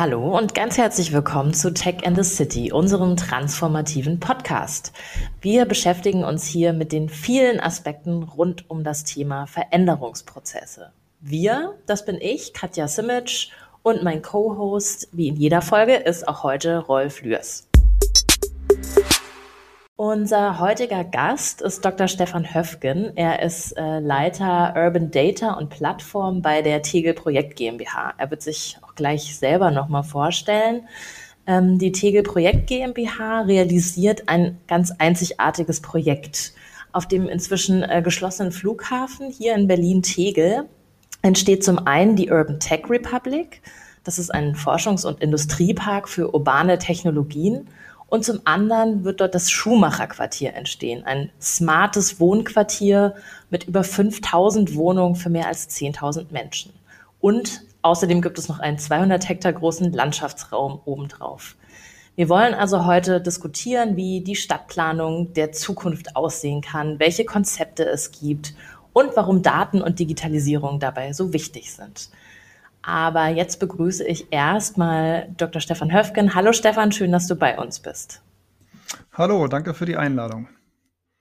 Hallo und ganz herzlich willkommen zu Tech and the City, unserem transformativen Podcast. Wir beschäftigen uns hier mit den vielen Aspekten rund um das Thema Veränderungsprozesse. Wir, das bin ich, Katja Simic, und mein Co-Host, wie in jeder Folge, ist auch heute Rolf Lührs. Unser heutiger Gast ist Dr. Stefan Höfgen. Er ist äh, Leiter Urban Data und Plattform bei der Tegel Projekt GmbH. Er wird sich auch gleich selber nochmal vorstellen. Ähm, die Tegel Projekt GmbH realisiert ein ganz einzigartiges Projekt. Auf dem inzwischen äh, geschlossenen Flughafen hier in Berlin-Tegel entsteht zum einen die Urban Tech Republic. Das ist ein Forschungs- und Industriepark für urbane Technologien und zum anderen wird dort das Schumacher-Quartier entstehen, ein smartes Wohnquartier mit über 5000 Wohnungen für mehr als 10.000 Menschen. Und außerdem gibt es noch einen 200 Hektar großen Landschaftsraum obendrauf. Wir wollen also heute diskutieren, wie die Stadtplanung der Zukunft aussehen kann, welche Konzepte es gibt und warum Daten und Digitalisierung dabei so wichtig sind. Aber jetzt begrüße ich erstmal Dr. Stefan Höfgen. Hallo Stefan, schön, dass du bei uns bist. Hallo, danke für die Einladung.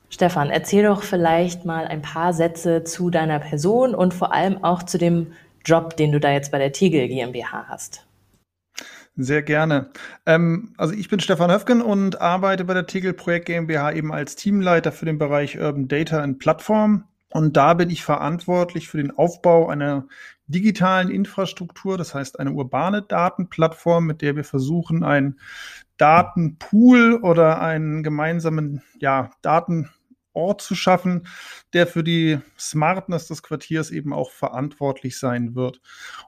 Stefan, erzähl doch vielleicht mal ein paar Sätze zu deiner Person und vor allem auch zu dem Job, den du da jetzt bei der Tegel GmbH hast. Sehr gerne. Ähm, also ich bin Stefan Höfgen und arbeite bei der Tegel Projekt GmbH eben als Teamleiter für den Bereich Urban Data und Plattform. Und da bin ich verantwortlich für den Aufbau einer digitalen Infrastruktur, das heißt eine urbane Datenplattform, mit der wir versuchen, einen Datenpool oder einen gemeinsamen ja, Datenort zu schaffen, der für die Smartness des Quartiers eben auch verantwortlich sein wird.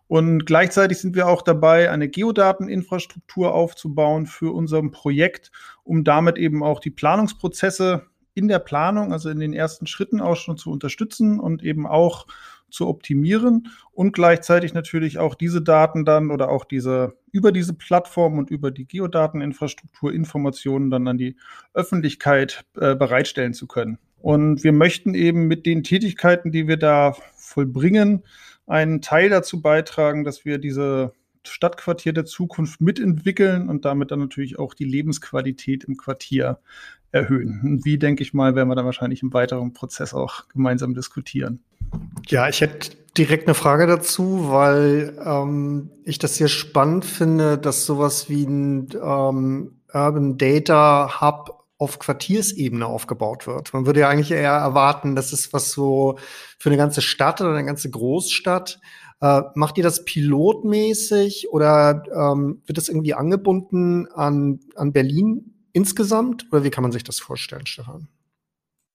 Und gleichzeitig sind wir auch dabei, eine Geodateninfrastruktur aufzubauen für unser Projekt, um damit eben auch die Planungsprozesse in der Planung, also in den ersten Schritten auch schon zu unterstützen und eben auch zu optimieren und gleichzeitig natürlich auch diese Daten dann oder auch diese über diese Plattform und über die Geodateninfrastruktur Informationen dann an die Öffentlichkeit äh, bereitstellen zu können. Und wir möchten eben mit den Tätigkeiten, die wir da vollbringen, einen Teil dazu beitragen, dass wir diese Stadtquartier der Zukunft mitentwickeln und damit dann natürlich auch die Lebensqualität im Quartier erhöhen. Und wie, denke ich mal, werden wir dann wahrscheinlich im weiteren Prozess auch gemeinsam diskutieren. Ja, ich hätte direkt eine Frage dazu, weil ähm, ich das sehr spannend finde, dass sowas wie ein ähm, Urban Data Hub auf Quartiersebene aufgebaut wird. Man würde ja eigentlich eher erwarten, das ist was so für eine ganze Stadt oder eine ganze Großstadt. Äh, macht ihr das pilotmäßig oder ähm, wird das irgendwie angebunden an, an Berlin insgesamt? Oder wie kann man sich das vorstellen, Stefan?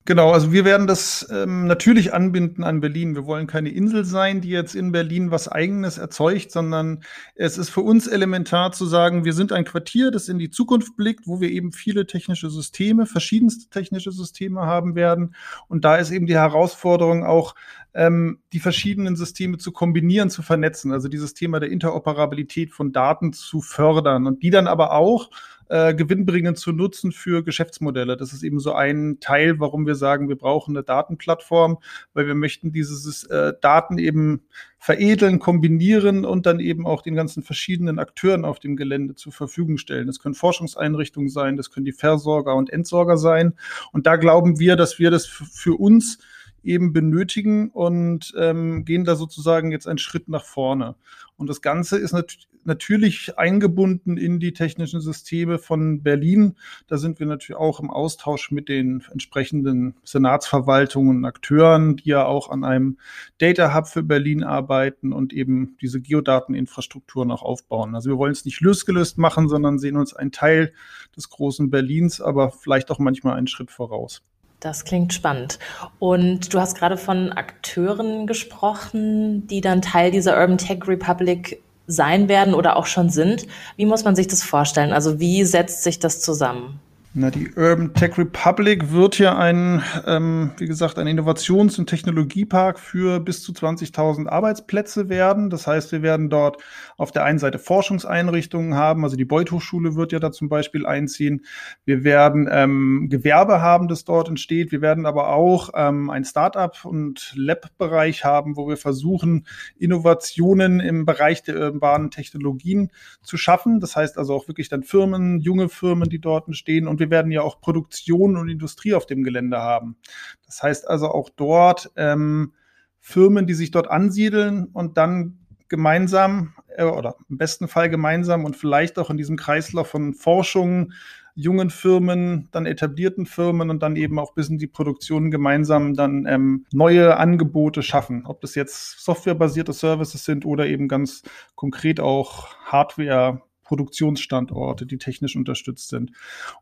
Genau, also wir werden das ähm, natürlich anbinden an Berlin. Wir wollen keine Insel sein, die jetzt in Berlin was Eigenes erzeugt, sondern es ist für uns elementar zu sagen, wir sind ein Quartier, das in die Zukunft blickt, wo wir eben viele technische Systeme, verschiedenste technische Systeme haben werden. Und da ist eben die Herausforderung auch, ähm, die verschiedenen Systeme zu kombinieren, zu vernetzen. Also dieses Thema der Interoperabilität von Daten zu fördern und die dann aber auch äh, gewinnbringend zu nutzen für Geschäftsmodelle. Das ist eben so ein Teil, warum wir sagen, wir brauchen eine Datenplattform, weil wir möchten diese äh, Daten eben veredeln, kombinieren und dann eben auch den ganzen verschiedenen Akteuren auf dem Gelände zur Verfügung stellen. Das können Forschungseinrichtungen sein, das können die Versorger und Entsorger sein. Und da glauben wir, dass wir das für uns eben benötigen und ähm, gehen da sozusagen jetzt einen Schritt nach vorne. Und das Ganze ist nat natürlich eingebunden in die technischen Systeme von Berlin. Da sind wir natürlich auch im Austausch mit den entsprechenden Senatsverwaltungen und Akteuren, die ja auch an einem Data Hub für Berlin arbeiten und eben diese Geodateninfrastrukturen auch aufbauen. Also wir wollen es nicht losgelöst machen, sondern sehen uns einen Teil des großen Berlins, aber vielleicht auch manchmal einen Schritt voraus. Das klingt spannend. Und du hast gerade von Akteuren gesprochen, die dann Teil dieser Urban Tech Republic sein werden oder auch schon sind. Wie muss man sich das vorstellen? Also wie setzt sich das zusammen? Na, die Urban Tech Republic wird ja ein, ähm, wie gesagt, ein Innovations- und Technologiepark für bis zu 20.000 Arbeitsplätze werden. Das heißt, wir werden dort auf der einen Seite Forschungseinrichtungen haben, also die Beuth Hochschule wird ja da zum Beispiel einziehen. Wir werden ähm, Gewerbe haben, das dort entsteht. Wir werden aber auch ähm, ein Startup- und Lab-Bereich haben, wo wir versuchen, Innovationen im Bereich der urbanen Technologien zu schaffen. Das heißt also auch wirklich dann Firmen, junge Firmen, die dort entstehen und wir wir werden ja auch Produktion und Industrie auf dem Gelände haben. Das heißt also auch dort ähm, Firmen, die sich dort ansiedeln und dann gemeinsam äh, oder im besten Fall gemeinsam und vielleicht auch in diesem Kreislauf von Forschung, jungen Firmen, dann etablierten Firmen und dann eben auch bis in die Produktion gemeinsam dann ähm, neue Angebote schaffen. Ob das jetzt softwarebasierte Services sind oder eben ganz konkret auch Hardware Produktionsstandorte, die technisch unterstützt sind.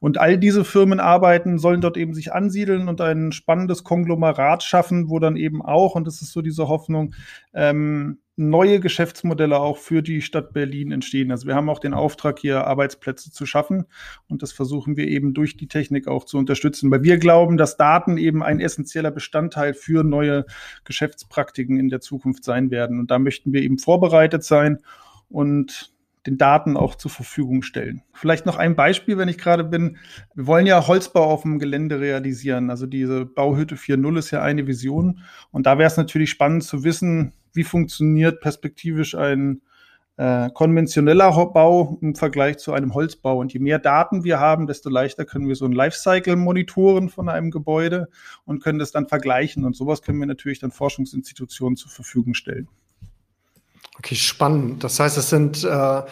Und all diese Firmen arbeiten, sollen dort eben sich ansiedeln und ein spannendes Konglomerat schaffen, wo dann eben auch, und das ist so diese Hoffnung, ähm, neue Geschäftsmodelle auch für die Stadt Berlin entstehen. Also wir haben auch den Auftrag, hier Arbeitsplätze zu schaffen und das versuchen wir eben durch die Technik auch zu unterstützen, weil wir glauben, dass Daten eben ein essentieller Bestandteil für neue Geschäftspraktiken in der Zukunft sein werden. Und da möchten wir eben vorbereitet sein und den Daten auch zur Verfügung stellen. Vielleicht noch ein Beispiel, wenn ich gerade bin. Wir wollen ja Holzbau auf dem Gelände realisieren. Also diese Bauhütte 4.0 ist ja eine Vision. Und da wäre es natürlich spannend zu wissen, wie funktioniert perspektivisch ein äh, konventioneller Bau im Vergleich zu einem Holzbau. Und je mehr Daten wir haben, desto leichter können wir so ein Lifecycle monitoren von einem Gebäude und können das dann vergleichen. Und sowas können wir natürlich dann Forschungsinstitutionen zur Verfügung stellen. Okay, spannend. Das heißt, es sind, äh,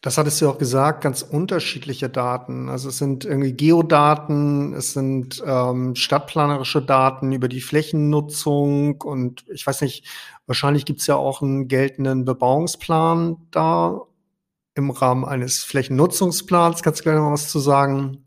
das hattest du auch gesagt, ganz unterschiedliche Daten. Also es sind irgendwie Geodaten, es sind ähm, stadtplanerische Daten über die Flächennutzung und ich weiß nicht, wahrscheinlich gibt es ja auch einen geltenden Bebauungsplan da im Rahmen eines Flächennutzungsplans. Kannst du gleich noch was zu sagen?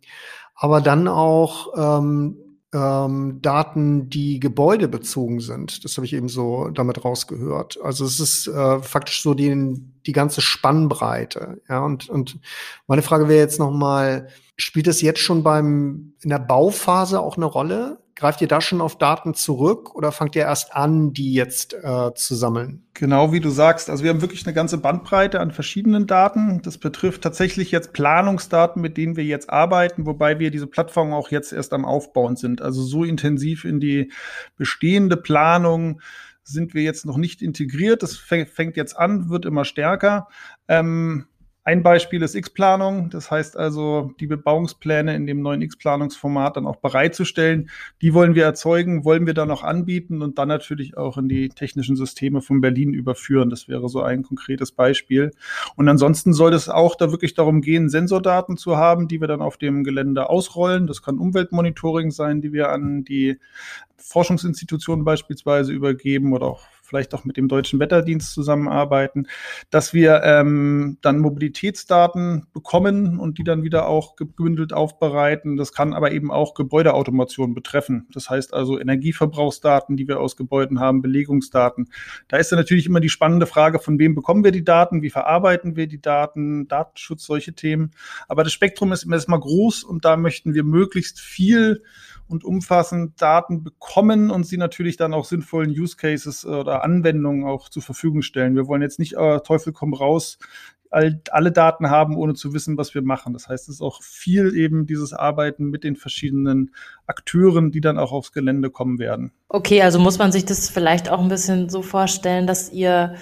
Aber dann auch ähm, ähm, Daten, die gebäudebezogen sind. Das habe ich eben so damit rausgehört. Also es ist äh, faktisch so die, die ganze Spannbreite. Ja, und, und meine Frage wäre jetzt noch mal, spielt das jetzt schon beim in der Bauphase auch eine Rolle? Greift ihr da schon auf Daten zurück oder fangt ihr erst an, die jetzt äh, zu sammeln? Genau wie du sagst. Also wir haben wirklich eine ganze Bandbreite an verschiedenen Daten. Das betrifft tatsächlich jetzt Planungsdaten, mit denen wir jetzt arbeiten, wobei wir diese Plattform auch jetzt erst am Aufbauen sind. Also so intensiv in die bestehende Planung sind wir jetzt noch nicht integriert. Das fängt jetzt an, wird immer stärker. Ähm, ein Beispiel ist X-Planung. Das heißt also, die Bebauungspläne in dem neuen X-Planungsformat dann auch bereitzustellen. Die wollen wir erzeugen, wollen wir dann auch anbieten und dann natürlich auch in die technischen Systeme von Berlin überführen. Das wäre so ein konkretes Beispiel. Und ansonsten soll es auch da wirklich darum gehen, Sensordaten zu haben, die wir dann auf dem Gelände ausrollen. Das kann Umweltmonitoring sein, die wir an die Forschungsinstitutionen beispielsweise übergeben oder auch vielleicht auch mit dem Deutschen Wetterdienst zusammenarbeiten, dass wir ähm, dann Mobilitätsdaten bekommen und die dann wieder auch gebündelt aufbereiten. Das kann aber eben auch Gebäudeautomation betreffen. Das heißt also Energieverbrauchsdaten, die wir aus Gebäuden haben, Belegungsdaten. Da ist dann natürlich immer die spannende Frage, von wem bekommen wir die Daten, wie verarbeiten wir die Daten, Datenschutz, solche Themen. Aber das Spektrum ist immer erstmal groß und da möchten wir möglichst viel und umfassend Daten bekommen und sie natürlich dann auch sinnvollen Use Cases äh, oder Anwendungen auch zur Verfügung stellen. Wir wollen jetzt nicht äh, Teufel komm raus all, alle Daten haben, ohne zu wissen, was wir machen. Das heißt, es ist auch viel eben dieses Arbeiten mit den verschiedenen Akteuren, die dann auch aufs Gelände kommen werden. Okay, also muss man sich das vielleicht auch ein bisschen so vorstellen, dass ihr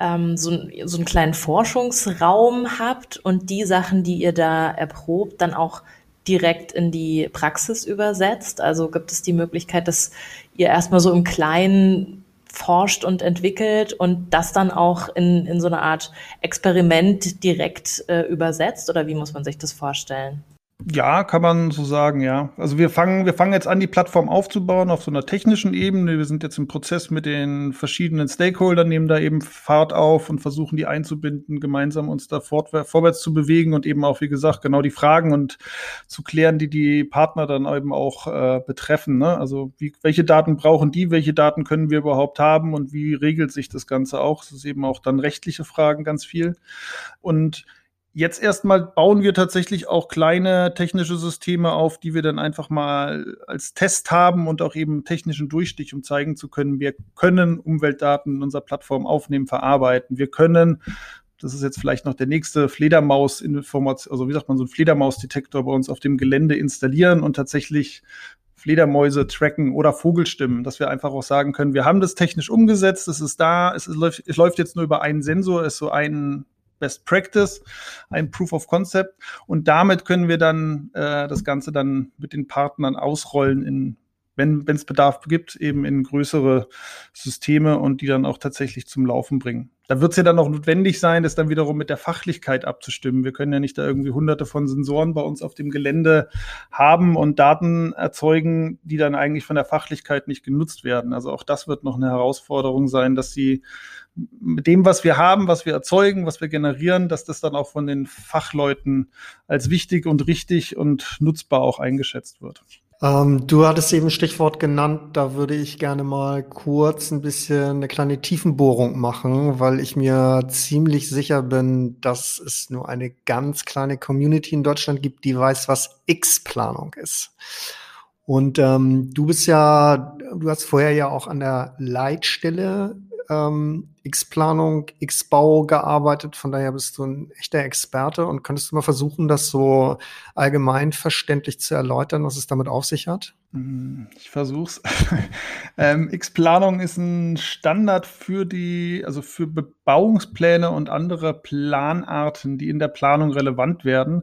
ähm, so, so einen kleinen Forschungsraum habt und die Sachen, die ihr da erprobt, dann auch direkt in die Praxis übersetzt? Also gibt es die Möglichkeit, dass ihr erstmal so im Kleinen forscht und entwickelt und das dann auch in, in so eine Art Experiment direkt äh, übersetzt? Oder wie muss man sich das vorstellen? Ja, kann man so sagen, ja. Also wir fangen, wir fangen jetzt an, die Plattform aufzubauen auf so einer technischen Ebene. Wir sind jetzt im Prozess mit den verschiedenen Stakeholdern, nehmen da eben Fahrt auf und versuchen die einzubinden, gemeinsam uns da vorwärts zu bewegen und eben auch, wie gesagt, genau die Fragen und zu klären, die die Partner dann eben auch äh, betreffen. Ne? Also wie, welche Daten brauchen die, welche Daten können wir überhaupt haben und wie regelt sich das Ganze auch? Das ist eben auch dann rechtliche Fragen ganz viel. Und Jetzt erstmal bauen wir tatsächlich auch kleine technische Systeme auf, die wir dann einfach mal als Test haben und auch eben technischen Durchstich, um zeigen zu können, wir können Umweltdaten in unserer Plattform aufnehmen, verarbeiten. Wir können das ist jetzt vielleicht noch der nächste Fledermaus-Information, also wie sagt man, so ein Fledermausdetektor bei uns auf dem Gelände installieren und tatsächlich Fledermäuse tracken oder Vogelstimmen, dass wir einfach auch sagen können, wir haben das technisch umgesetzt, es ist da, es, ist, es läuft jetzt nur über einen Sensor, ist so ein Best Practice, ein Proof of Concept. Und damit können wir dann äh, das Ganze dann mit den Partnern ausrollen in wenn es Bedarf gibt, eben in größere Systeme und die dann auch tatsächlich zum Laufen bringen. Da wird es ja dann auch notwendig sein, das dann wiederum mit der Fachlichkeit abzustimmen. Wir können ja nicht da irgendwie hunderte von Sensoren bei uns auf dem Gelände haben und Daten erzeugen, die dann eigentlich von der Fachlichkeit nicht genutzt werden. Also auch das wird noch eine Herausforderung sein, dass sie mit dem, was wir haben, was wir erzeugen, was wir generieren, dass das dann auch von den Fachleuten als wichtig und richtig und nutzbar auch eingeschätzt wird. Ähm, du hattest eben Stichwort genannt, da würde ich gerne mal kurz ein bisschen eine kleine Tiefenbohrung machen, weil ich mir ziemlich sicher bin, dass es nur eine ganz kleine Community in Deutschland gibt, die weiß, was X-Planung ist. Und ähm, du bist ja, du hast vorher ja auch an der Leitstelle ähm, X-Planung, X-Bau gearbeitet. Von daher bist du ein echter Experte und könntest du mal versuchen, das so allgemein verständlich zu erläutern, was es damit auf sich hat? Hm, ich versuch's. ähm, X-Planung ist ein Standard für die, also für Bebauungspläne und andere Planarten, die in der Planung relevant werden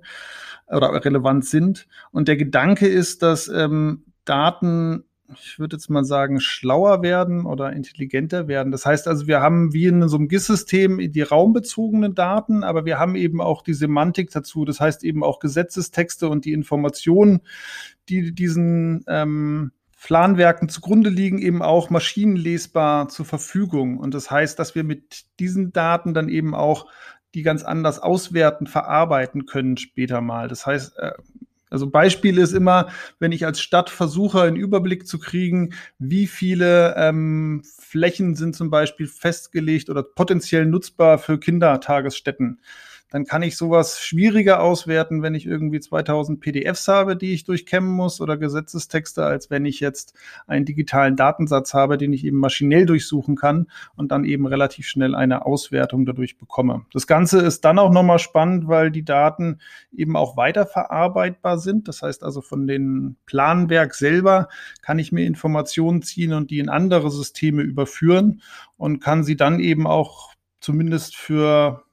oder relevant sind. Und der Gedanke ist, dass ähm, Daten ich würde jetzt mal sagen, schlauer werden oder intelligenter werden. Das heißt also, wir haben wie in so einem GIS-System die raumbezogenen Daten, aber wir haben eben auch die Semantik dazu. Das heißt eben auch Gesetzestexte und die Informationen, die diesen ähm, Planwerken zugrunde liegen, eben auch maschinenlesbar zur Verfügung. Und das heißt, dass wir mit diesen Daten dann eben auch die ganz anders auswerten, verarbeiten können später mal. Das heißt, äh, also Beispiel ist immer, wenn ich als Stadt versuche, einen Überblick zu kriegen, wie viele ähm, Flächen sind zum Beispiel festgelegt oder potenziell nutzbar für Kindertagesstätten dann kann ich sowas schwieriger auswerten, wenn ich irgendwie 2000 PDFs habe, die ich durchkämmen muss oder Gesetzestexte, als wenn ich jetzt einen digitalen Datensatz habe, den ich eben maschinell durchsuchen kann und dann eben relativ schnell eine Auswertung dadurch bekomme. Das Ganze ist dann auch nochmal spannend, weil die Daten eben auch weiterverarbeitbar sind. Das heißt also von den Planwerk selber kann ich mir Informationen ziehen und die in andere Systeme überführen und kann sie dann eben auch zumindest für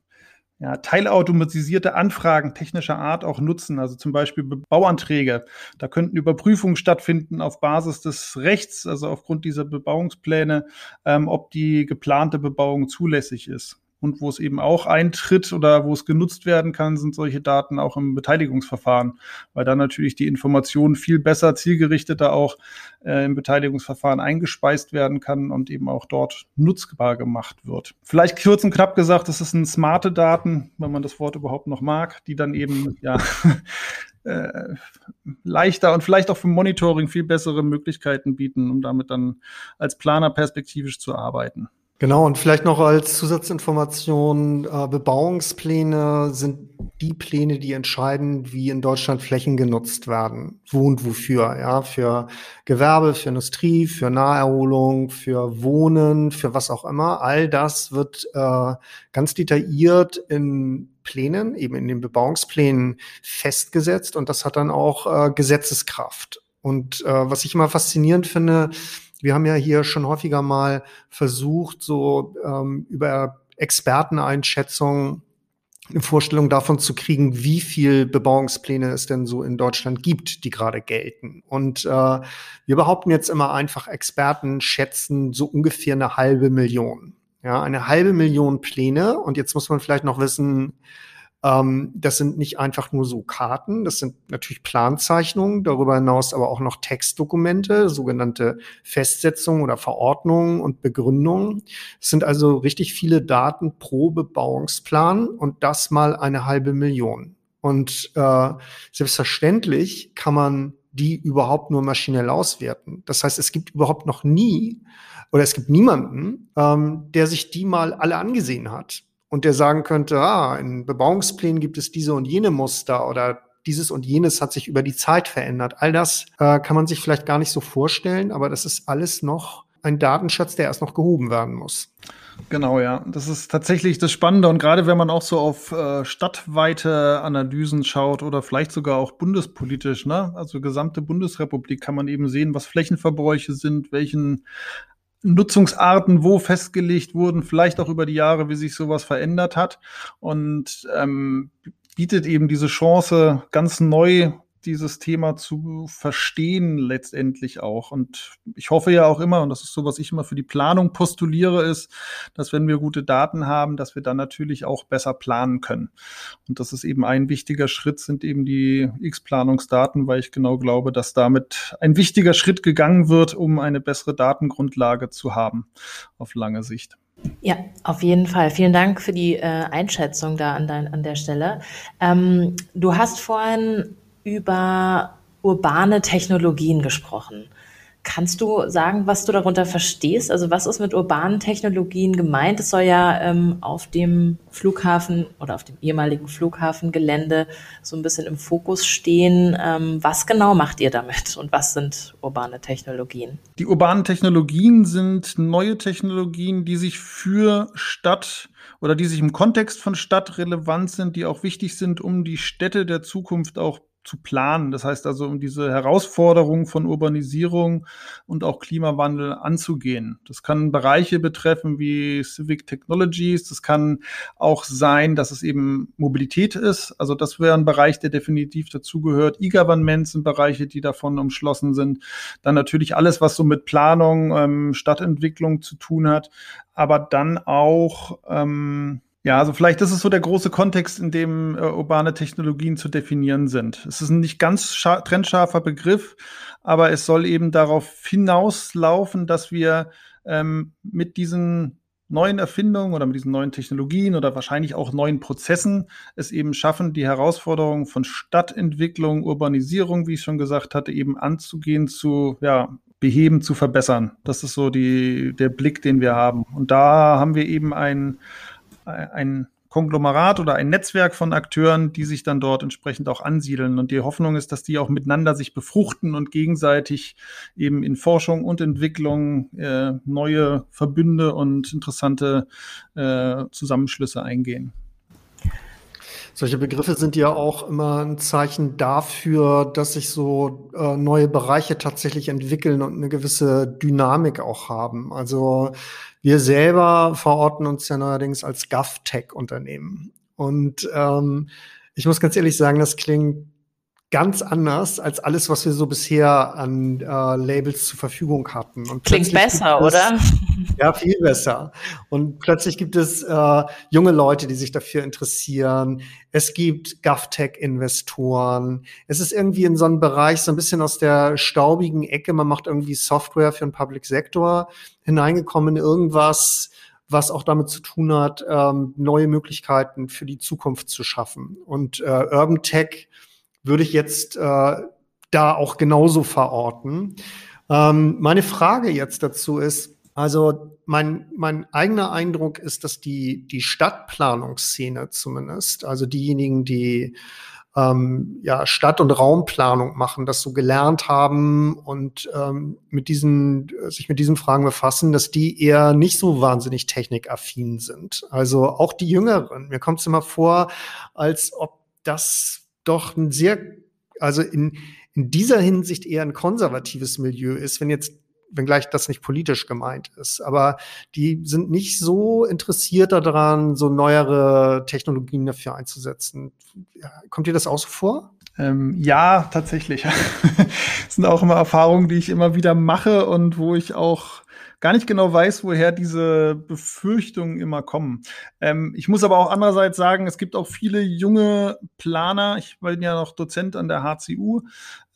ja, teilautomatisierte Anfragen technischer Art auch nutzen, also zum Beispiel Bauanträge. Da könnten Überprüfungen stattfinden auf Basis des Rechts, also aufgrund dieser Bebauungspläne, ähm, ob die geplante Bebauung zulässig ist. Und wo es eben auch eintritt oder wo es genutzt werden kann, sind solche Daten auch im Beteiligungsverfahren, weil dann natürlich die Information viel besser, zielgerichteter auch äh, im Beteiligungsverfahren eingespeist werden kann und eben auch dort nutzbar gemacht wird. Vielleicht kurz und knapp gesagt, das sind smarte Daten, wenn man das Wort überhaupt noch mag, die dann eben ja äh, leichter und vielleicht auch für Monitoring viel bessere Möglichkeiten bieten, um damit dann als Planer perspektivisch zu arbeiten. Genau, und vielleicht noch als Zusatzinformation, äh, Bebauungspläne sind die Pläne, die entscheiden, wie in Deutschland Flächen genutzt werden. Wo und wofür, ja, für Gewerbe, für Industrie, für Naherholung, für Wohnen, für was auch immer. All das wird äh, ganz detailliert in Plänen, eben in den Bebauungsplänen festgesetzt und das hat dann auch äh, Gesetzeskraft. Und äh, was ich immer faszinierend finde, wir haben ja hier schon häufiger mal versucht, so ähm, über Experteneinschätzungen eine Vorstellung davon zu kriegen, wie viel Bebauungspläne es denn so in Deutschland gibt, die gerade gelten. Und äh, wir behaupten jetzt immer einfach, Experten schätzen so ungefähr eine halbe Million. Ja, eine halbe Million Pläne. Und jetzt muss man vielleicht noch wissen, ähm, das sind nicht einfach nur so Karten, das sind natürlich Planzeichnungen, darüber hinaus aber auch noch Textdokumente, sogenannte Festsetzungen oder Verordnungen und Begründungen. Es sind also richtig viele Daten pro Bebauungsplan und das mal eine halbe Million. Und äh, selbstverständlich kann man die überhaupt nur maschinell auswerten. Das heißt, es gibt überhaupt noch nie oder es gibt niemanden, ähm, der sich die mal alle angesehen hat und der sagen könnte, ah, in Bebauungsplänen gibt es diese und jene Muster oder dieses und jenes hat sich über die Zeit verändert. All das äh, kann man sich vielleicht gar nicht so vorstellen, aber das ist alles noch ein Datenschatz, der erst noch gehoben werden muss. Genau, ja. Das ist tatsächlich das Spannende. Und gerade wenn man auch so auf äh, stadtweite Analysen schaut oder vielleicht sogar auch bundespolitisch, ne? also gesamte Bundesrepublik, kann man eben sehen, was Flächenverbräuche sind, welchen Nutzungsarten wo festgelegt wurden, vielleicht auch über die Jahre, wie sich sowas verändert hat. Und ähm, bietet eben diese Chance, ganz neu dieses Thema zu verstehen letztendlich auch. Und ich hoffe ja auch immer, und das ist so, was ich immer für die Planung postuliere, ist, dass wenn wir gute Daten haben, dass wir dann natürlich auch besser planen können. Und das ist eben ein wichtiger Schritt, sind eben die X-Planungsdaten, weil ich genau glaube, dass damit ein wichtiger Schritt gegangen wird, um eine bessere Datengrundlage zu haben auf lange Sicht. Ja, auf jeden Fall. Vielen Dank für die äh, Einschätzung da an, dein, an der Stelle. Ähm, du hast vorhin über urbane Technologien gesprochen. Kannst du sagen, was du darunter verstehst? Also was ist mit urbanen Technologien gemeint? Es soll ja ähm, auf dem Flughafen oder auf dem ehemaligen Flughafengelände so ein bisschen im Fokus stehen. Ähm, was genau macht ihr damit und was sind urbane Technologien? Die urbanen Technologien sind neue Technologien, die sich für Stadt oder die sich im Kontext von Stadt relevant sind, die auch wichtig sind, um die Städte der Zukunft auch zu planen. Das heißt also, um diese Herausforderungen von Urbanisierung und auch Klimawandel anzugehen. Das kann Bereiche betreffen wie Civic Technologies. Das kann auch sein, dass es eben Mobilität ist. Also das wäre ein Bereich, der definitiv dazugehört. E-Government sind Bereiche, die davon umschlossen sind. Dann natürlich alles, was so mit Planung, ähm, Stadtentwicklung zu tun hat. Aber dann auch ähm, ja, also vielleicht ist es so der große Kontext, in dem äh, urbane Technologien zu definieren sind. Es ist ein nicht ganz trennscharfer Begriff, aber es soll eben darauf hinauslaufen, dass wir ähm, mit diesen neuen Erfindungen oder mit diesen neuen Technologien oder wahrscheinlich auch neuen Prozessen es eben schaffen, die Herausforderungen von Stadtentwicklung, Urbanisierung, wie ich schon gesagt hatte, eben anzugehen, zu ja, beheben, zu verbessern. Das ist so die, der Blick, den wir haben. Und da haben wir eben ein ein Konglomerat oder ein Netzwerk von Akteuren, die sich dann dort entsprechend auch ansiedeln. Und die Hoffnung ist, dass die auch miteinander sich befruchten und gegenseitig eben in Forschung und Entwicklung äh, neue Verbünde und interessante äh, Zusammenschlüsse eingehen. Solche Begriffe sind ja auch immer ein Zeichen dafür, dass sich so äh, neue Bereiche tatsächlich entwickeln und eine gewisse Dynamik auch haben. Also wir selber verorten uns ja neuerdings als GovTech-Unternehmen. Und ähm, ich muss ganz ehrlich sagen, das klingt ganz anders als alles, was wir so bisher an äh, Labels zur Verfügung hatten. Und Klingt besser, es, oder? Ja, viel besser. Und plötzlich gibt es äh, junge Leute, die sich dafür interessieren. Es gibt GovTech-Investoren. Es ist irgendwie in so einem Bereich so ein bisschen aus der staubigen Ecke. Man macht irgendwie Software für den Public Sector hineingekommen in irgendwas, was auch damit zu tun hat, ähm, neue Möglichkeiten für die Zukunft zu schaffen. Und äh, Urban Tech würde ich jetzt äh, da auch genauso verorten. Ähm, meine Frage jetzt dazu ist, also mein, mein eigener Eindruck ist, dass die, die Stadtplanungsszene zumindest, also diejenigen, die ähm, ja, Stadt- und Raumplanung machen, das so gelernt haben und ähm, mit diesen, sich mit diesen Fragen befassen, dass die eher nicht so wahnsinnig technikaffin sind. Also auch die Jüngeren. Mir kommt es immer vor, als ob das doch ein sehr, also in, in dieser Hinsicht eher ein konservatives Milieu ist, wenn jetzt wenngleich das nicht politisch gemeint ist. Aber die sind nicht so interessiert daran, so neuere Technologien dafür einzusetzen. Kommt dir das auch so vor? Ähm, ja, tatsächlich. das sind auch immer Erfahrungen, die ich immer wieder mache und wo ich auch gar nicht genau weiß, woher diese Befürchtungen immer kommen. Ähm, ich muss aber auch andererseits sagen, es gibt auch viele junge Planer. Ich bin ja noch Dozent an der HCU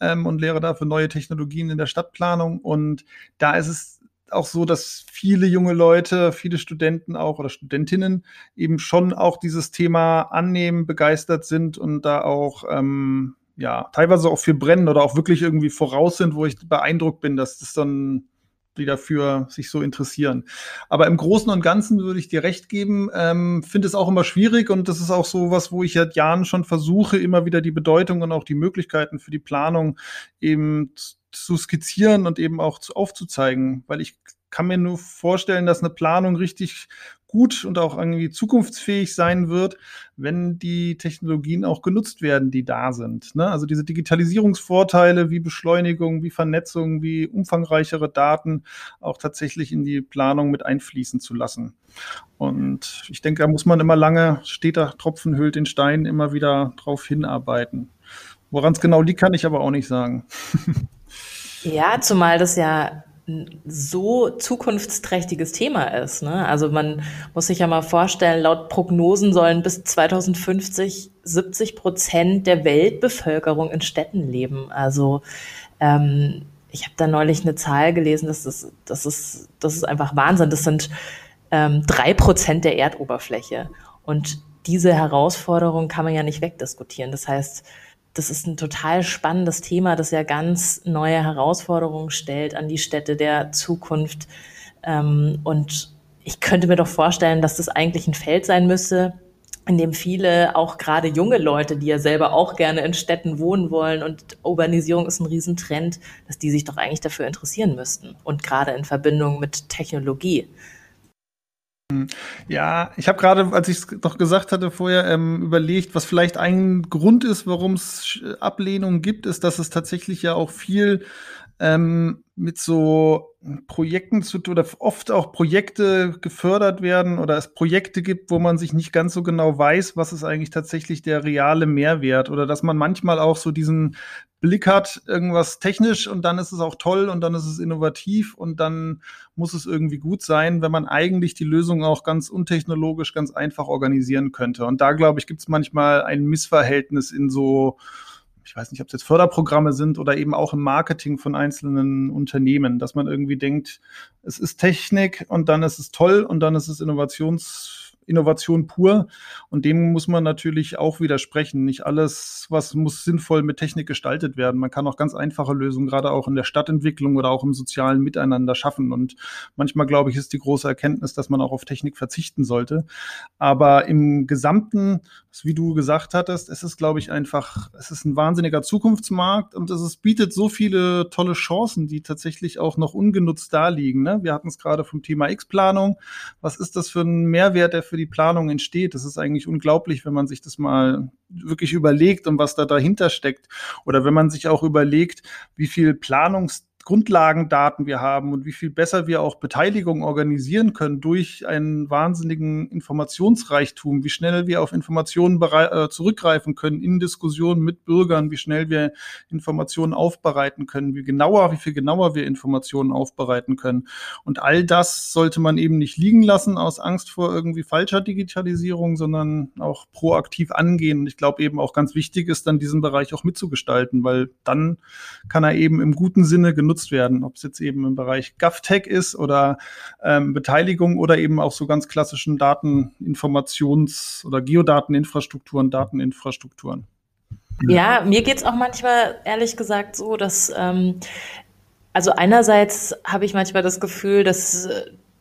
ähm, und lehre da für neue Technologien in der Stadtplanung. Und da ist es auch so, dass viele junge Leute, viele Studenten auch oder Studentinnen eben schon auch dieses Thema annehmen, begeistert sind und da auch ähm, ja teilweise auch für brennen oder auch wirklich irgendwie voraus sind, wo ich beeindruckt bin, dass das dann die dafür sich so interessieren. Aber im Großen und Ganzen würde ich dir recht geben, ähm, finde es auch immer schwierig und das ist auch so was, wo ich seit Jahren schon versuche, immer wieder die Bedeutung und auch die Möglichkeiten für die Planung eben zu skizzieren und eben auch zu, aufzuzeigen, weil ich kann mir nur vorstellen, dass eine Planung richtig gut und auch irgendwie zukunftsfähig sein wird, wenn die Technologien auch genutzt werden, die da sind. Ne? Also diese Digitalisierungsvorteile wie Beschleunigung, wie Vernetzung, wie umfangreichere Daten auch tatsächlich in die Planung mit einfließen zu lassen. Und ich denke, da muss man immer lange, steter Tropfen hüllt den Stein, immer wieder drauf hinarbeiten. Woran es genau liegt, kann ich aber auch nicht sagen. Ja, zumal das ja so zukunftsträchtiges Thema ist. Ne? Also man muss sich ja mal vorstellen, laut Prognosen sollen bis 2050 70 Prozent der Weltbevölkerung in Städten leben. Also ähm, ich habe da neulich eine Zahl gelesen, das ist, das ist, das ist einfach Wahnsinn. Das sind ähm, drei ähm, Prozent der Erdoberfläche. Und diese Herausforderung kann man ja nicht wegdiskutieren. Das heißt, das ist ein total spannendes Thema, das ja ganz neue Herausforderungen stellt an die Städte der Zukunft. Ähm, und ich könnte mir doch vorstellen, dass das eigentlich ein Feld sein müsste, in dem viele, auch gerade junge Leute, die ja selber auch gerne in Städten wohnen wollen und Urbanisierung ist ein Riesentrend, dass die sich doch eigentlich dafür interessieren müssten. Und gerade in Verbindung mit Technologie. Ja, ich habe gerade, als ich es noch gesagt hatte vorher, ähm, überlegt, was vielleicht ein Grund ist, warum es Ablehnungen gibt, ist, dass es tatsächlich ja auch viel ähm, mit so Projekten zu tun oder oft auch Projekte gefördert werden oder es Projekte gibt, wo man sich nicht ganz so genau weiß, was ist eigentlich tatsächlich der reale Mehrwert oder dass man manchmal auch so diesen Blick hat, irgendwas technisch und dann ist es auch toll und dann ist es innovativ und dann muss es irgendwie gut sein, wenn man eigentlich die Lösung auch ganz untechnologisch, ganz einfach organisieren könnte. Und da, glaube ich, gibt es manchmal ein Missverhältnis in so ich weiß nicht, ob es jetzt Förderprogramme sind oder eben auch im Marketing von einzelnen Unternehmen, dass man irgendwie denkt, es ist Technik und dann ist es toll und dann ist es Innovations Innovation pur. Und dem muss man natürlich auch widersprechen. Nicht alles, was muss sinnvoll mit Technik gestaltet werden. Man kann auch ganz einfache Lösungen, gerade auch in der Stadtentwicklung oder auch im sozialen Miteinander schaffen. Und manchmal, glaube ich, ist die große Erkenntnis, dass man auch auf Technik verzichten sollte. Aber im Gesamten, wie du gesagt hattest, es ist, glaube ich, einfach, es ist ein wahnsinniger Zukunftsmarkt und es ist, bietet so viele tolle Chancen, die tatsächlich auch noch ungenutzt da liegen. Ne? Wir hatten es gerade vom Thema X-Planung. Was ist das für ein Mehrwert, der für für die Planung entsteht. Das ist eigentlich unglaublich, wenn man sich das mal wirklich überlegt und was da dahinter steckt. Oder wenn man sich auch überlegt, wie viel Planungs Grundlagendaten wir haben und wie viel besser wir auch Beteiligung organisieren können durch einen wahnsinnigen Informationsreichtum, wie schnell wir auf Informationen äh, zurückgreifen können in Diskussionen mit Bürgern, wie schnell wir Informationen aufbereiten können, wie genauer, wie viel genauer wir Informationen aufbereiten können. Und all das sollte man eben nicht liegen lassen aus Angst vor irgendwie falscher Digitalisierung, sondern auch proaktiv angehen. Und ich glaube eben auch ganz wichtig ist, dann diesen Bereich auch mitzugestalten, weil dann kann er eben im guten Sinne genutzt genutzt werden, ob es jetzt eben im Bereich GovTech ist oder ähm, Beteiligung oder eben auch so ganz klassischen Dateninformations- oder Geodateninfrastrukturen, Dateninfrastrukturen. Ja, mir geht es auch manchmal ehrlich gesagt so, dass ähm, also einerseits habe ich manchmal das Gefühl, dass,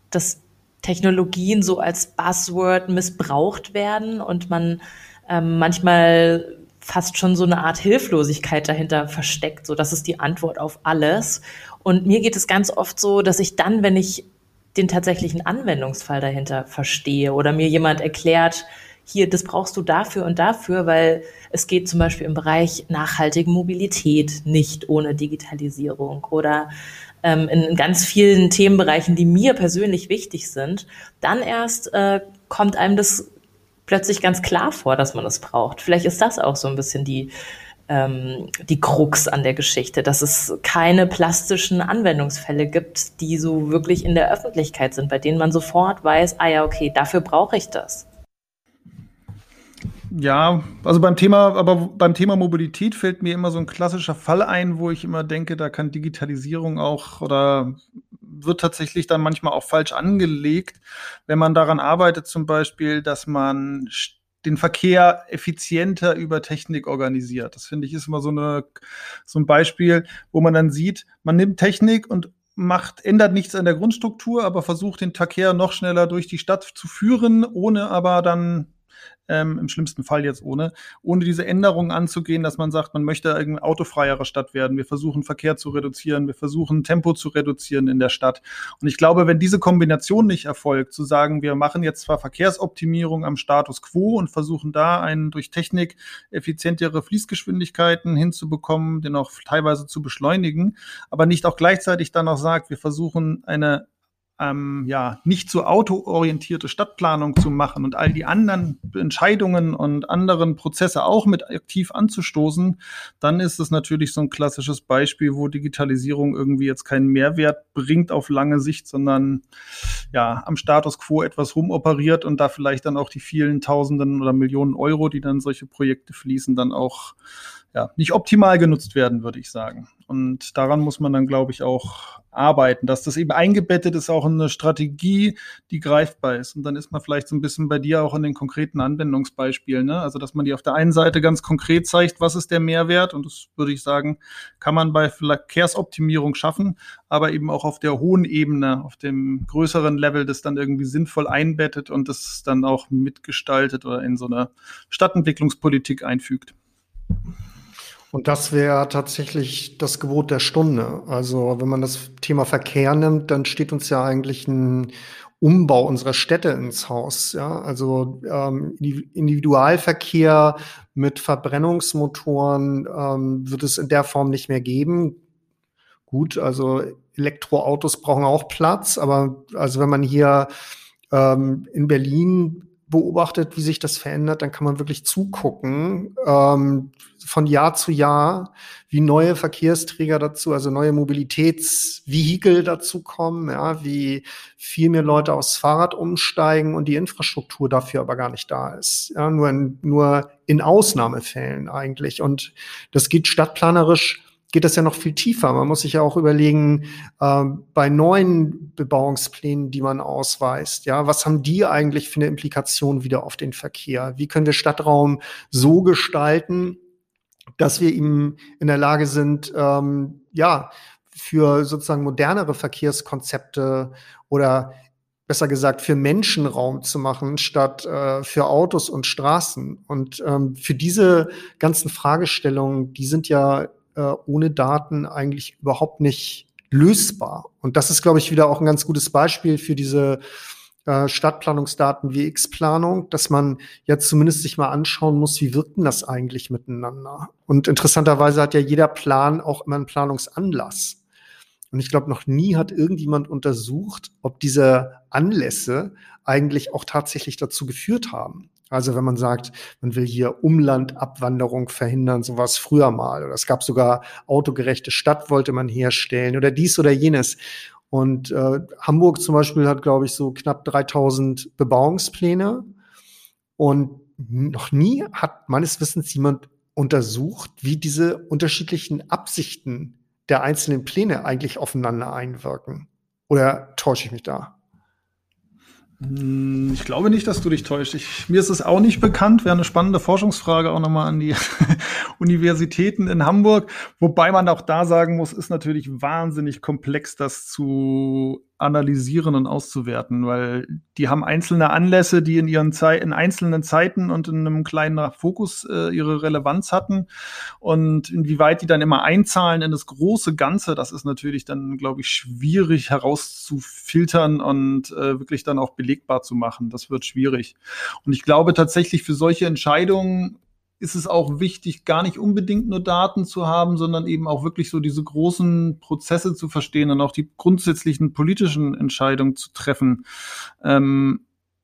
dass Technologien so als Buzzword missbraucht werden und man ähm, manchmal fast schon so eine Art Hilflosigkeit dahinter versteckt, so das ist die Antwort auf alles. Und mir geht es ganz oft so, dass ich dann, wenn ich den tatsächlichen Anwendungsfall dahinter verstehe oder mir jemand erklärt, hier, das brauchst du dafür und dafür, weil es geht zum Beispiel im Bereich nachhaltige Mobilität nicht ohne Digitalisierung oder ähm, in ganz vielen Themenbereichen, die mir persönlich wichtig sind, dann erst äh, kommt einem das plötzlich ganz klar vor, dass man das braucht. Vielleicht ist das auch so ein bisschen die, ähm, die Krux an der Geschichte, dass es keine plastischen Anwendungsfälle gibt, die so wirklich in der Öffentlichkeit sind, bei denen man sofort weiß, ah ja, okay, dafür brauche ich das. Ja, also beim Thema, aber beim Thema Mobilität fällt mir immer so ein klassischer Fall ein, wo ich immer denke, da kann Digitalisierung auch oder wird tatsächlich dann manchmal auch falsch angelegt, wenn man daran arbeitet, zum Beispiel, dass man den Verkehr effizienter über Technik organisiert. Das finde ich ist immer so, eine, so ein Beispiel, wo man dann sieht, man nimmt Technik und macht, ändert nichts an der Grundstruktur, aber versucht den Verkehr noch schneller durch die Stadt zu führen, ohne aber dann ähm, im schlimmsten Fall jetzt ohne, ohne diese Änderungen anzugehen, dass man sagt, man möchte eine autofreiere Stadt werden. Wir versuchen Verkehr zu reduzieren, wir versuchen Tempo zu reduzieren in der Stadt. Und ich glaube, wenn diese Kombination nicht erfolgt, zu sagen, wir machen jetzt zwar Verkehrsoptimierung am Status quo und versuchen da einen durch Technik effizientere Fließgeschwindigkeiten hinzubekommen, den auch teilweise zu beschleunigen, aber nicht auch gleichzeitig dann noch sagt, wir versuchen eine ähm, ja, nicht so autoorientierte Stadtplanung zu machen und all die anderen Entscheidungen und anderen Prozesse auch mit aktiv anzustoßen, dann ist es natürlich so ein klassisches Beispiel, wo Digitalisierung irgendwie jetzt keinen Mehrwert bringt auf lange Sicht, sondern ja, am Status quo etwas rumoperiert und da vielleicht dann auch die vielen Tausenden oder Millionen Euro, die dann solche Projekte fließen, dann auch ja, nicht optimal genutzt werden, würde ich sagen. Und daran muss man dann, glaube ich, auch arbeiten, dass das eben eingebettet ist auch in eine Strategie, die greifbar ist. Und dann ist man vielleicht so ein bisschen bei dir auch in den konkreten Anwendungsbeispielen. Ne? Also, dass man die auf der einen Seite ganz konkret zeigt, was ist der Mehrwert. Und das würde ich sagen, kann man bei Verkehrsoptimierung schaffen, aber eben auch auf der hohen Ebene, auf dem größeren Level, das dann irgendwie sinnvoll einbettet und das dann auch mitgestaltet oder in so eine Stadtentwicklungspolitik einfügt. Und das wäre tatsächlich das Gebot der Stunde. Also wenn man das Thema Verkehr nimmt, dann steht uns ja eigentlich ein Umbau unserer Städte ins Haus. Ja? Also ähm, Individualverkehr mit Verbrennungsmotoren ähm, wird es in der Form nicht mehr geben. Gut, also Elektroautos brauchen auch Platz, aber also wenn man hier ähm, in Berlin beobachtet, wie sich das verändert, dann kann man wirklich zugucken, ähm, von Jahr zu Jahr, wie neue Verkehrsträger dazu, also neue Mobilitätsvehikel dazu kommen, ja, wie viel mehr Leute aufs Fahrrad umsteigen und die Infrastruktur dafür aber gar nicht da ist. Ja, nur in, nur in Ausnahmefällen eigentlich. Und das geht stadtplanerisch geht das ja noch viel tiefer. Man muss sich ja auch überlegen, äh, bei neuen Bebauungsplänen, die man ausweist, ja, was haben die eigentlich für eine Implikation wieder auf den Verkehr? Wie können wir Stadtraum so gestalten, dass wir ihm in der Lage sind, ähm, ja, für sozusagen modernere Verkehrskonzepte oder besser gesagt für Menschenraum zu machen, statt äh, für Autos und Straßen. Und ähm, für diese ganzen Fragestellungen, die sind ja äh, ohne Daten eigentlich überhaupt nicht lösbar. Und das ist, glaube ich, wieder auch ein ganz gutes Beispiel für diese äh, Stadtplanungsdaten wie X-Planung, dass man jetzt zumindest sich mal anschauen muss, wie wirkt denn das eigentlich miteinander? Und interessanterweise hat ja jeder Plan auch immer einen Planungsanlass. Und ich glaube, noch nie hat irgendjemand untersucht, ob diese Anlässe eigentlich auch tatsächlich dazu geführt haben. Also wenn man sagt, man will hier Umlandabwanderung verhindern, sowas früher mal. Oder es gab sogar autogerechte Stadt wollte man herstellen oder dies oder jenes. Und äh, Hamburg zum Beispiel hat, glaube ich, so knapp 3000 Bebauungspläne. Und noch nie hat meines Wissens jemand untersucht, wie diese unterschiedlichen Absichten der einzelnen Pläne eigentlich aufeinander einwirken. Oder täusche ich mich da? Hm, ich glaube nicht, dass du dich täuscht. Ich, mir ist es auch nicht bekannt. Wäre eine spannende Forschungsfrage auch nochmal an die Universitäten in Hamburg. Wobei man auch da sagen muss, ist natürlich wahnsinnig komplex, das zu analysieren und auszuwerten, weil die haben einzelne Anlässe, die in ihren Zei in einzelnen Zeiten und in einem kleinen Fokus äh, ihre Relevanz hatten und inwieweit die dann immer einzahlen in das große Ganze, das ist natürlich dann, glaube ich, schwierig herauszufiltern und äh, wirklich dann auch belegbar zu machen. Das wird schwierig. Und ich glaube tatsächlich für solche Entscheidungen ist es auch wichtig, gar nicht unbedingt nur Daten zu haben, sondern eben auch wirklich so diese großen Prozesse zu verstehen und auch die grundsätzlichen politischen Entscheidungen zu treffen. Ähm,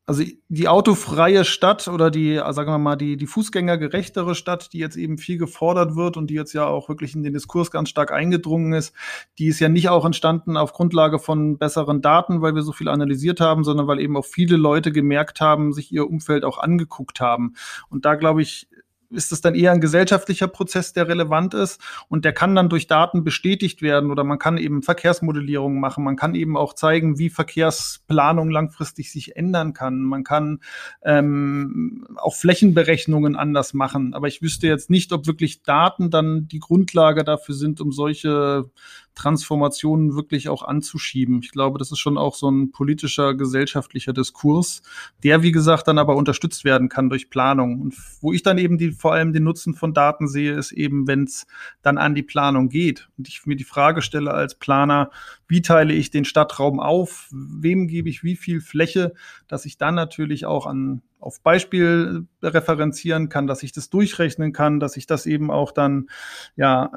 also die autofreie Stadt oder die, sagen wir mal, die, die fußgängergerechtere Stadt, die jetzt eben viel gefordert wird und die jetzt ja auch wirklich in den Diskurs ganz stark eingedrungen ist, die ist ja nicht auch entstanden auf Grundlage von besseren Daten, weil wir so viel analysiert haben, sondern weil eben auch viele Leute gemerkt haben, sich ihr Umfeld auch angeguckt haben. Und da glaube ich, ist es dann eher ein gesellschaftlicher Prozess, der relevant ist und der kann dann durch Daten bestätigt werden oder man kann eben Verkehrsmodellierung machen, man kann eben auch zeigen, wie Verkehrsplanung langfristig sich ändern kann, man kann ähm, auch Flächenberechnungen anders machen, aber ich wüsste jetzt nicht, ob wirklich Daten dann die Grundlage dafür sind, um solche Transformationen wirklich auch anzuschieben. Ich glaube, das ist schon auch so ein politischer, gesellschaftlicher Diskurs, der, wie gesagt, dann aber unterstützt werden kann durch Planung. Und wo ich dann eben die, vor allem den Nutzen von Daten sehe, ist eben, wenn es dann an die Planung geht und ich mir die Frage stelle als Planer, wie teile ich den Stadtraum auf, wem gebe ich wie viel Fläche, dass ich dann natürlich auch an auf Beispiel referenzieren kann, dass ich das durchrechnen kann, dass ich das eben auch dann ja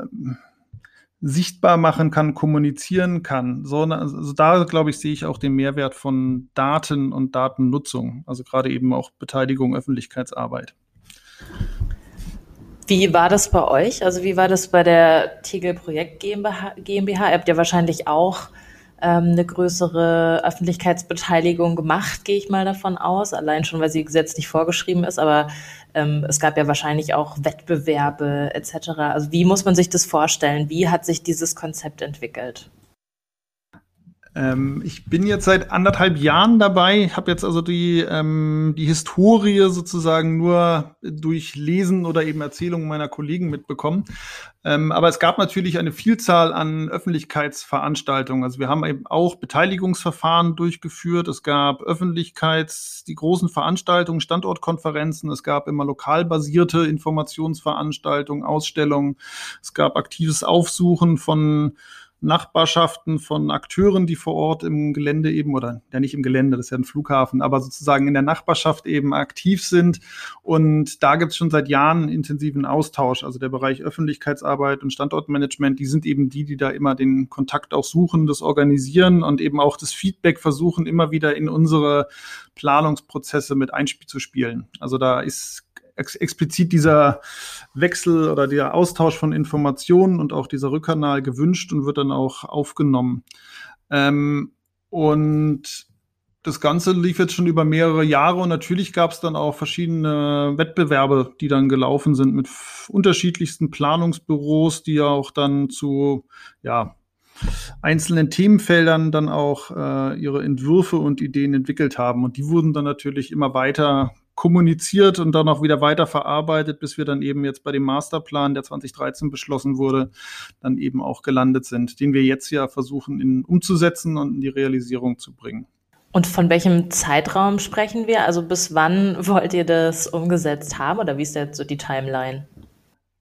sichtbar machen kann, kommunizieren kann. So, also da glaube ich, sehe ich auch den Mehrwert von Daten und Datennutzung, also gerade eben auch Beteiligung, Öffentlichkeitsarbeit. Wie war das bei euch? Also wie war das bei der Tegel Projekt GmbH? GmbH? Ihr habt ja wahrscheinlich auch ähm, eine größere Öffentlichkeitsbeteiligung gemacht, gehe ich mal davon aus. Allein schon, weil sie gesetzlich vorgeschrieben ist. Aber ähm, es gab ja wahrscheinlich auch Wettbewerbe etc. Also wie muss man sich das vorstellen? Wie hat sich dieses Konzept entwickelt? Ähm, ich bin jetzt seit anderthalb Jahren dabei, habe jetzt also die, ähm, die Historie sozusagen nur durch Lesen oder eben Erzählungen meiner Kollegen mitbekommen. Ähm, aber es gab natürlich eine Vielzahl an Öffentlichkeitsveranstaltungen. Also wir haben eben auch Beteiligungsverfahren durchgeführt. Es gab Öffentlichkeits, die großen Veranstaltungen, Standortkonferenzen. Es gab immer lokal basierte Informationsveranstaltungen, Ausstellungen. Es gab aktives Aufsuchen von Nachbarschaften von Akteuren, die vor Ort im Gelände eben, oder ja nicht im Gelände, das ist ja ein Flughafen, aber sozusagen in der Nachbarschaft eben aktiv sind. Und da gibt es schon seit Jahren intensiven Austausch. Also der Bereich Öffentlichkeitsarbeit und Standortmanagement, die sind eben die, die da immer den Kontakt auch suchen, das organisieren und eben auch das Feedback versuchen, immer wieder in unsere Planungsprozesse mit einzuspielen. Also da ist ex explizit dieser Wechsel oder der Austausch von Informationen und auch dieser Rückkanal gewünscht und wird dann auch aufgenommen. Ähm, und das Ganze lief jetzt schon über mehrere Jahre und natürlich gab es dann auch verschiedene Wettbewerbe, die dann gelaufen sind mit unterschiedlichsten Planungsbüros, die ja auch dann zu ja, einzelnen Themenfeldern dann auch äh, ihre Entwürfe und Ideen entwickelt haben. Und die wurden dann natürlich immer weiter kommuniziert und dann auch wieder weiter verarbeitet, bis wir dann eben jetzt bei dem Masterplan, der 2013 beschlossen wurde, dann eben auch gelandet sind, den wir jetzt ja versuchen in, umzusetzen und in die Realisierung zu bringen. Und von welchem Zeitraum sprechen wir? Also bis wann wollt ihr das umgesetzt haben oder wie ist jetzt so die Timeline?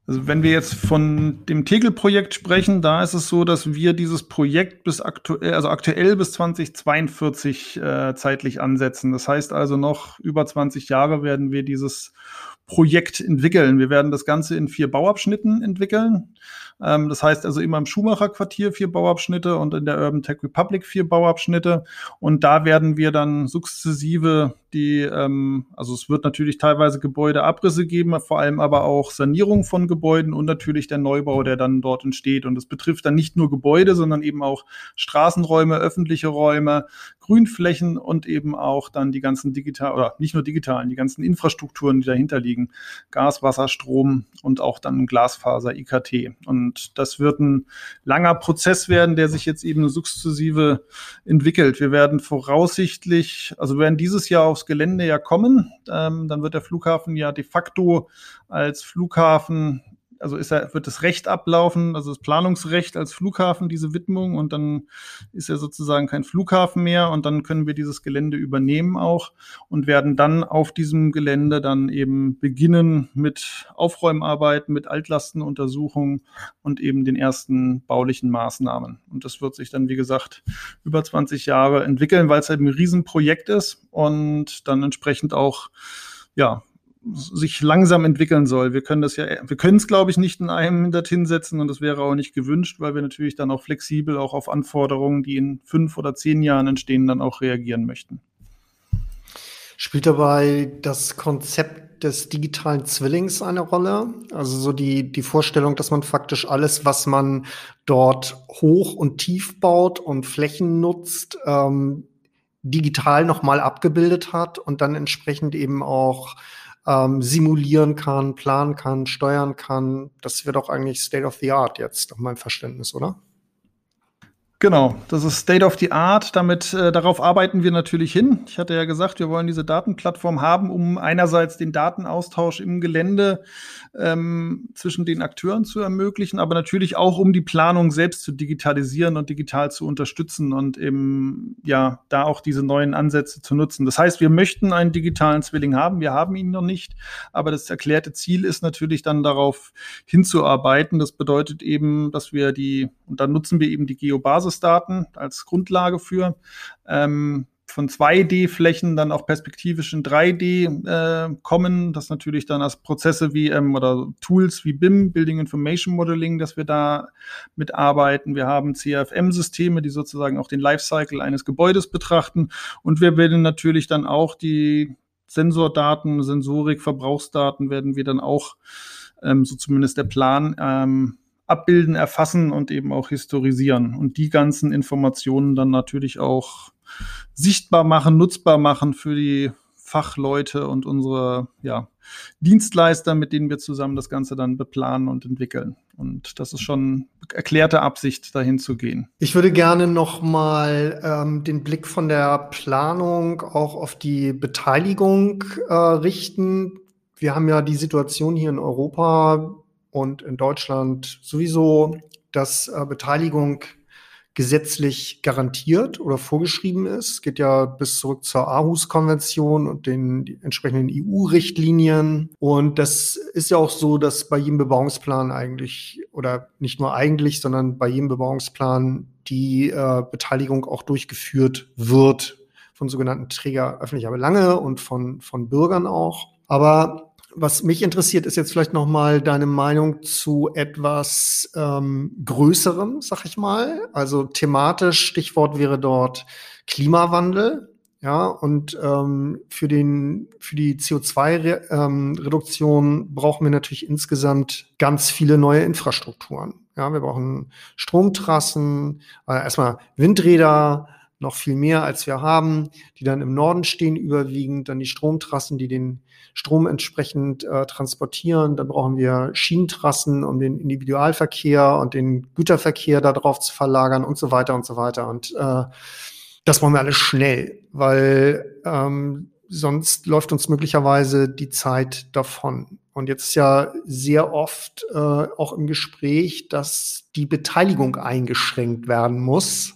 Also wenn wir jetzt von dem Tegel-Projekt sprechen, da ist es so, dass wir dieses Projekt bis aktuell, also aktuell bis 2042 äh, zeitlich ansetzen. Das heißt also noch über 20 Jahre werden wir dieses Projekt entwickeln. Wir werden das Ganze in vier Bauabschnitten entwickeln. Ähm, das heißt also immer im Schumacher-Quartier vier Bauabschnitte und in der Urban Tech Republic vier Bauabschnitte. Und da werden wir dann sukzessive die, ähm, also es wird natürlich teilweise Gebäudeabrisse geben, vor allem aber auch Sanierung von Gebäuden und natürlich der Neubau, der dann dort entsteht. Und es betrifft dann nicht nur Gebäude, sondern eben auch Straßenräume, öffentliche Räume, Grünflächen und eben auch dann die ganzen digital oder nicht nur digitalen, die ganzen Infrastrukturen, die dahinter liegen. Gas, Wasser, Strom und auch dann Glasfaser, IKT. Und das wird ein langer Prozess werden, der sich jetzt eben sukzessive entwickelt. Wir werden voraussichtlich, also werden dieses Jahr aufs Gelände ja kommen. Ähm, dann wird der Flughafen ja de facto als Flughafen also ist er, wird das Recht ablaufen, also das Planungsrecht als Flughafen, diese Widmung, und dann ist er sozusagen kein Flughafen mehr und dann können wir dieses Gelände übernehmen auch und werden dann auf diesem Gelände dann eben beginnen mit Aufräumarbeiten, mit Altlastenuntersuchungen und eben den ersten baulichen Maßnahmen. Und das wird sich dann, wie gesagt, über 20 Jahre entwickeln, weil es halt ein Riesenprojekt ist und dann entsprechend auch ja, sich langsam entwickeln soll. Wir können das ja, wir können es, glaube ich, nicht in einem dorthin setzen und das wäre auch nicht gewünscht, weil wir natürlich dann auch flexibel auch auf Anforderungen, die in fünf oder zehn Jahren entstehen, dann auch reagieren möchten. Spielt dabei das Konzept des digitalen Zwillings eine Rolle? Also so die, die Vorstellung, dass man faktisch alles, was man dort hoch und tief baut und Flächen nutzt, ähm, digital nochmal abgebildet hat und dann entsprechend eben auch ähm, simulieren kann, planen kann, steuern kann. Das wird auch eigentlich State of the Art jetzt, nach meinem Verständnis, oder? Genau, das ist State of the Art. Damit äh, darauf arbeiten wir natürlich hin. Ich hatte ja gesagt, wir wollen diese Datenplattform haben, um einerseits den Datenaustausch im Gelände ähm, zwischen den Akteuren zu ermöglichen, aber natürlich auch, um die Planung selbst zu digitalisieren und digital zu unterstützen und eben ja da auch diese neuen Ansätze zu nutzen. Das heißt, wir möchten einen digitalen Zwilling haben. Wir haben ihn noch nicht, aber das erklärte Ziel ist natürlich dann darauf hinzuarbeiten. Das bedeutet eben, dass wir die und dann nutzen wir eben die Geobasis Basisdaten als Grundlage für. Ähm, von 2D-Flächen dann auch perspektivisch in 3D äh, kommen. Das natürlich dann als Prozesse wie ähm, oder Tools wie BIM, Building Information Modeling, dass wir da mitarbeiten. Wir haben CFM-Systeme, die sozusagen auch den Lifecycle eines Gebäudes betrachten. Und wir werden natürlich dann auch die Sensordaten, Sensorik, Verbrauchsdaten werden wir dann auch, ähm, so zumindest der Plan, ähm, abbilden, erfassen und eben auch historisieren und die ganzen Informationen dann natürlich auch sichtbar machen, nutzbar machen für die Fachleute und unsere ja, Dienstleister, mit denen wir zusammen das Ganze dann beplanen und entwickeln. Und das ist schon erklärte Absicht, dahin zu gehen. Ich würde gerne noch mal ähm, den Blick von der Planung auch auf die Beteiligung äh, richten. Wir haben ja die Situation hier in Europa, und in Deutschland sowieso, dass äh, Beteiligung gesetzlich garantiert oder vorgeschrieben ist. Geht ja bis zurück zur Aarhus-Konvention und den entsprechenden EU-Richtlinien. Und das ist ja auch so, dass bei jedem Bebauungsplan eigentlich, oder nicht nur eigentlich, sondern bei jedem Bebauungsplan die äh, Beteiligung auch durchgeführt wird von sogenannten Träger öffentlicher Belange und von, von Bürgern auch. Aber was mich interessiert, ist jetzt vielleicht noch mal deine Meinung zu etwas ähm, Größerem, sag ich mal. Also thematisch, Stichwort wäre dort Klimawandel. Ja, und ähm, für, den, für die CO2-Reduktion ähm, brauchen wir natürlich insgesamt ganz viele neue Infrastrukturen. Ja, wir brauchen Stromtrassen, äh, erstmal Windräder, noch viel mehr, als wir haben, die dann im Norden stehen, überwiegend, dann die Stromtrassen, die den Strom entsprechend äh, transportieren. Dann brauchen wir Schienentrassen, um den Individualverkehr und den Güterverkehr darauf zu verlagern und so weiter und so weiter. Und äh, das wollen wir alles schnell, weil ähm, sonst läuft uns möglicherweise die Zeit davon. Und jetzt ist ja sehr oft äh, auch im Gespräch, dass die Beteiligung eingeschränkt werden muss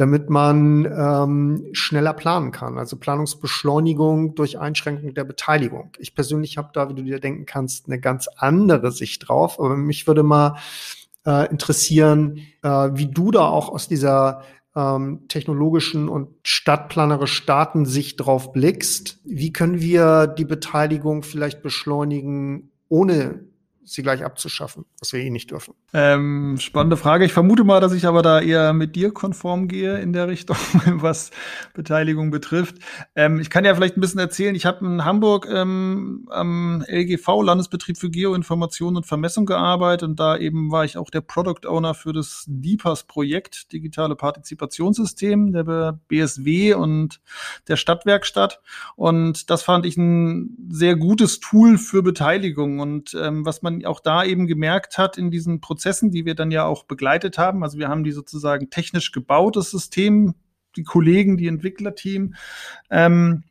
damit man ähm, schneller planen kann. Also Planungsbeschleunigung durch Einschränkung der Beteiligung. Ich persönlich habe da, wie du dir denken kannst, eine ganz andere Sicht drauf. Aber mich würde mal äh, interessieren, äh, wie du da auch aus dieser ähm, technologischen und stadtplanerisch Datensicht drauf blickst. Wie können wir die Beteiligung vielleicht beschleunigen, ohne sie gleich abzuschaffen, was wir eh nicht dürfen. Ähm, spannende Frage. Ich vermute mal, dass ich aber da eher mit dir konform gehe in der Richtung, was Beteiligung betrifft. Ähm, ich kann ja vielleicht ein bisschen erzählen. Ich habe in Hamburg ähm, am LGV, Landesbetrieb für Geoinformation und Vermessung, gearbeitet und da eben war ich auch der Product Owner für das DIPAS-Projekt, digitale Partizipationssystem der BSW und der Stadtwerkstatt. Und das fand ich ein sehr gutes Tool für Beteiligung. Und ähm, was man auch da eben gemerkt hat in diesen Prozessen, die wir dann ja auch begleitet haben. Also wir haben die sozusagen technisch gebaut, das System, die Kollegen, die Entwicklerteam. Ähm,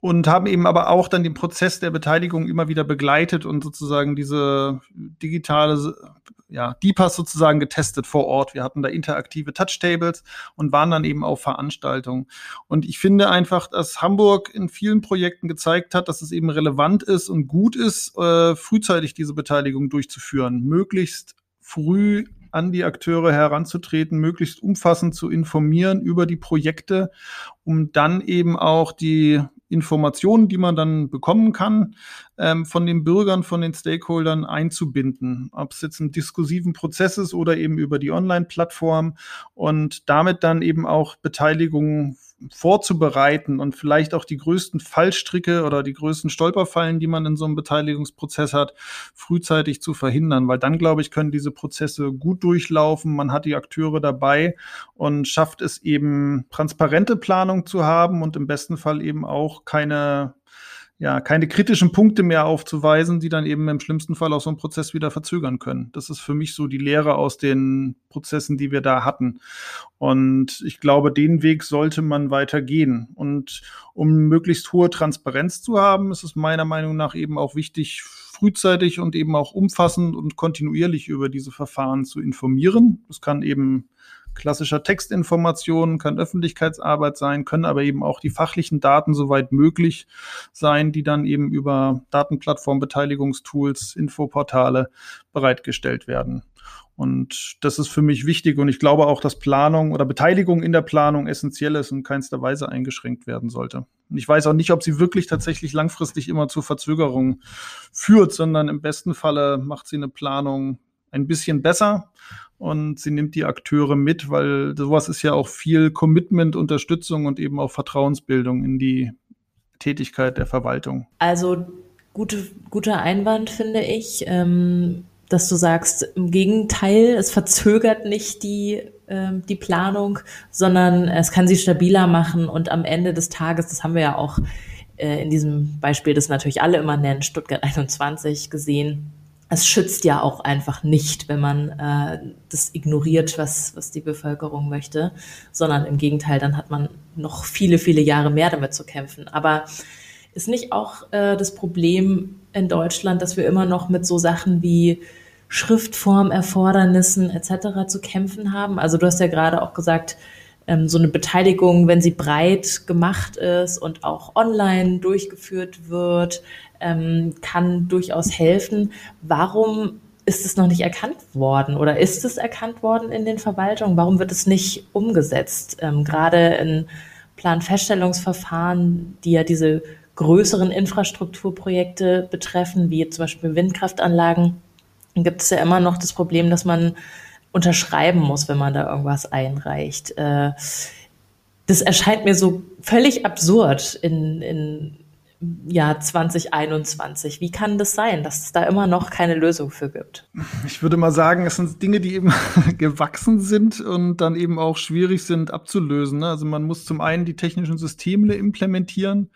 und haben eben aber auch dann den Prozess der Beteiligung immer wieder begleitet und sozusagen diese digitale, ja, DPAS sozusagen getestet vor Ort. Wir hatten da interaktive Touchtables und waren dann eben auf Veranstaltungen. Und ich finde einfach, dass Hamburg in vielen Projekten gezeigt hat, dass es eben relevant ist und gut ist, äh, frühzeitig diese Beteiligung durchzuführen, möglichst früh an die Akteure heranzutreten, möglichst umfassend zu informieren über die Projekte, um dann eben auch die Informationen, die man dann bekommen kann, ähm, von den Bürgern, von den Stakeholdern einzubinden. Ob es jetzt ein diskursiven Prozess ist oder eben über die Online-Plattform und damit dann eben auch Beteiligung vorzubereiten und vielleicht auch die größten Fallstricke oder die größten Stolperfallen, die man in so einem Beteiligungsprozess hat, frühzeitig zu verhindern, weil dann, glaube ich, können diese Prozesse gut durchlaufen. Man hat die Akteure dabei und schafft es eben, transparente Planung zu haben und im besten Fall eben auch keine ja, keine kritischen Punkte mehr aufzuweisen, die dann eben im schlimmsten Fall auch so einen Prozess wieder verzögern können. Das ist für mich so die Lehre aus den Prozessen, die wir da hatten. Und ich glaube, den Weg sollte man weiter gehen. Und um möglichst hohe Transparenz zu haben, ist es meiner Meinung nach eben auch wichtig, frühzeitig und eben auch umfassend und kontinuierlich über diese Verfahren zu informieren. Das kann eben klassischer Textinformation, kann Öffentlichkeitsarbeit sein, können aber eben auch die fachlichen Daten soweit möglich sein, die dann eben über Datenplattform-Beteiligungstools, Infoportale bereitgestellt werden. Und das ist für mich wichtig und ich glaube auch, dass Planung oder Beteiligung in der Planung essentiell ist und keinster Weise eingeschränkt werden sollte. Und ich weiß auch nicht, ob sie wirklich tatsächlich langfristig immer zu Verzögerungen führt, sondern im besten Falle macht sie eine Planung ein bisschen besser und sie nimmt die Akteure mit, weil sowas ist ja auch viel Commitment, Unterstützung und eben auch Vertrauensbildung in die Tätigkeit der Verwaltung. Also gute, guter Einwand, finde ich, ähm, dass du sagst, im Gegenteil, es verzögert nicht die, ähm, die Planung, sondern es kann sie stabiler machen und am Ende des Tages, das haben wir ja auch äh, in diesem Beispiel, das natürlich alle immer nennen, Stuttgart 21 gesehen, es schützt ja auch einfach nicht, wenn man äh, das ignoriert, was, was die Bevölkerung möchte, sondern im Gegenteil, dann hat man noch viele, viele Jahre mehr damit zu kämpfen. Aber ist nicht auch äh, das Problem in Deutschland, dass wir immer noch mit so Sachen wie Schriftformerfordernissen etc. zu kämpfen haben? Also du hast ja gerade auch gesagt, ähm, so eine Beteiligung, wenn sie breit gemacht ist und auch online durchgeführt wird, ähm, kann durchaus helfen. Warum ist es noch nicht erkannt worden oder ist es erkannt worden in den Verwaltungen? Warum wird es nicht umgesetzt? Ähm, gerade in Planfeststellungsverfahren, die ja diese größeren Infrastrukturprojekte betreffen, wie zum Beispiel Windkraftanlagen, gibt es ja immer noch das Problem, dass man unterschreiben muss, wenn man da irgendwas einreicht. Äh, das erscheint mir so völlig absurd in, in Jahr 2021. Wie kann das sein, dass es da immer noch keine Lösung für gibt? Ich würde mal sagen, es sind Dinge, die eben gewachsen sind und dann eben auch schwierig sind abzulösen. Ne? Also man muss zum einen die technischen Systeme implementieren.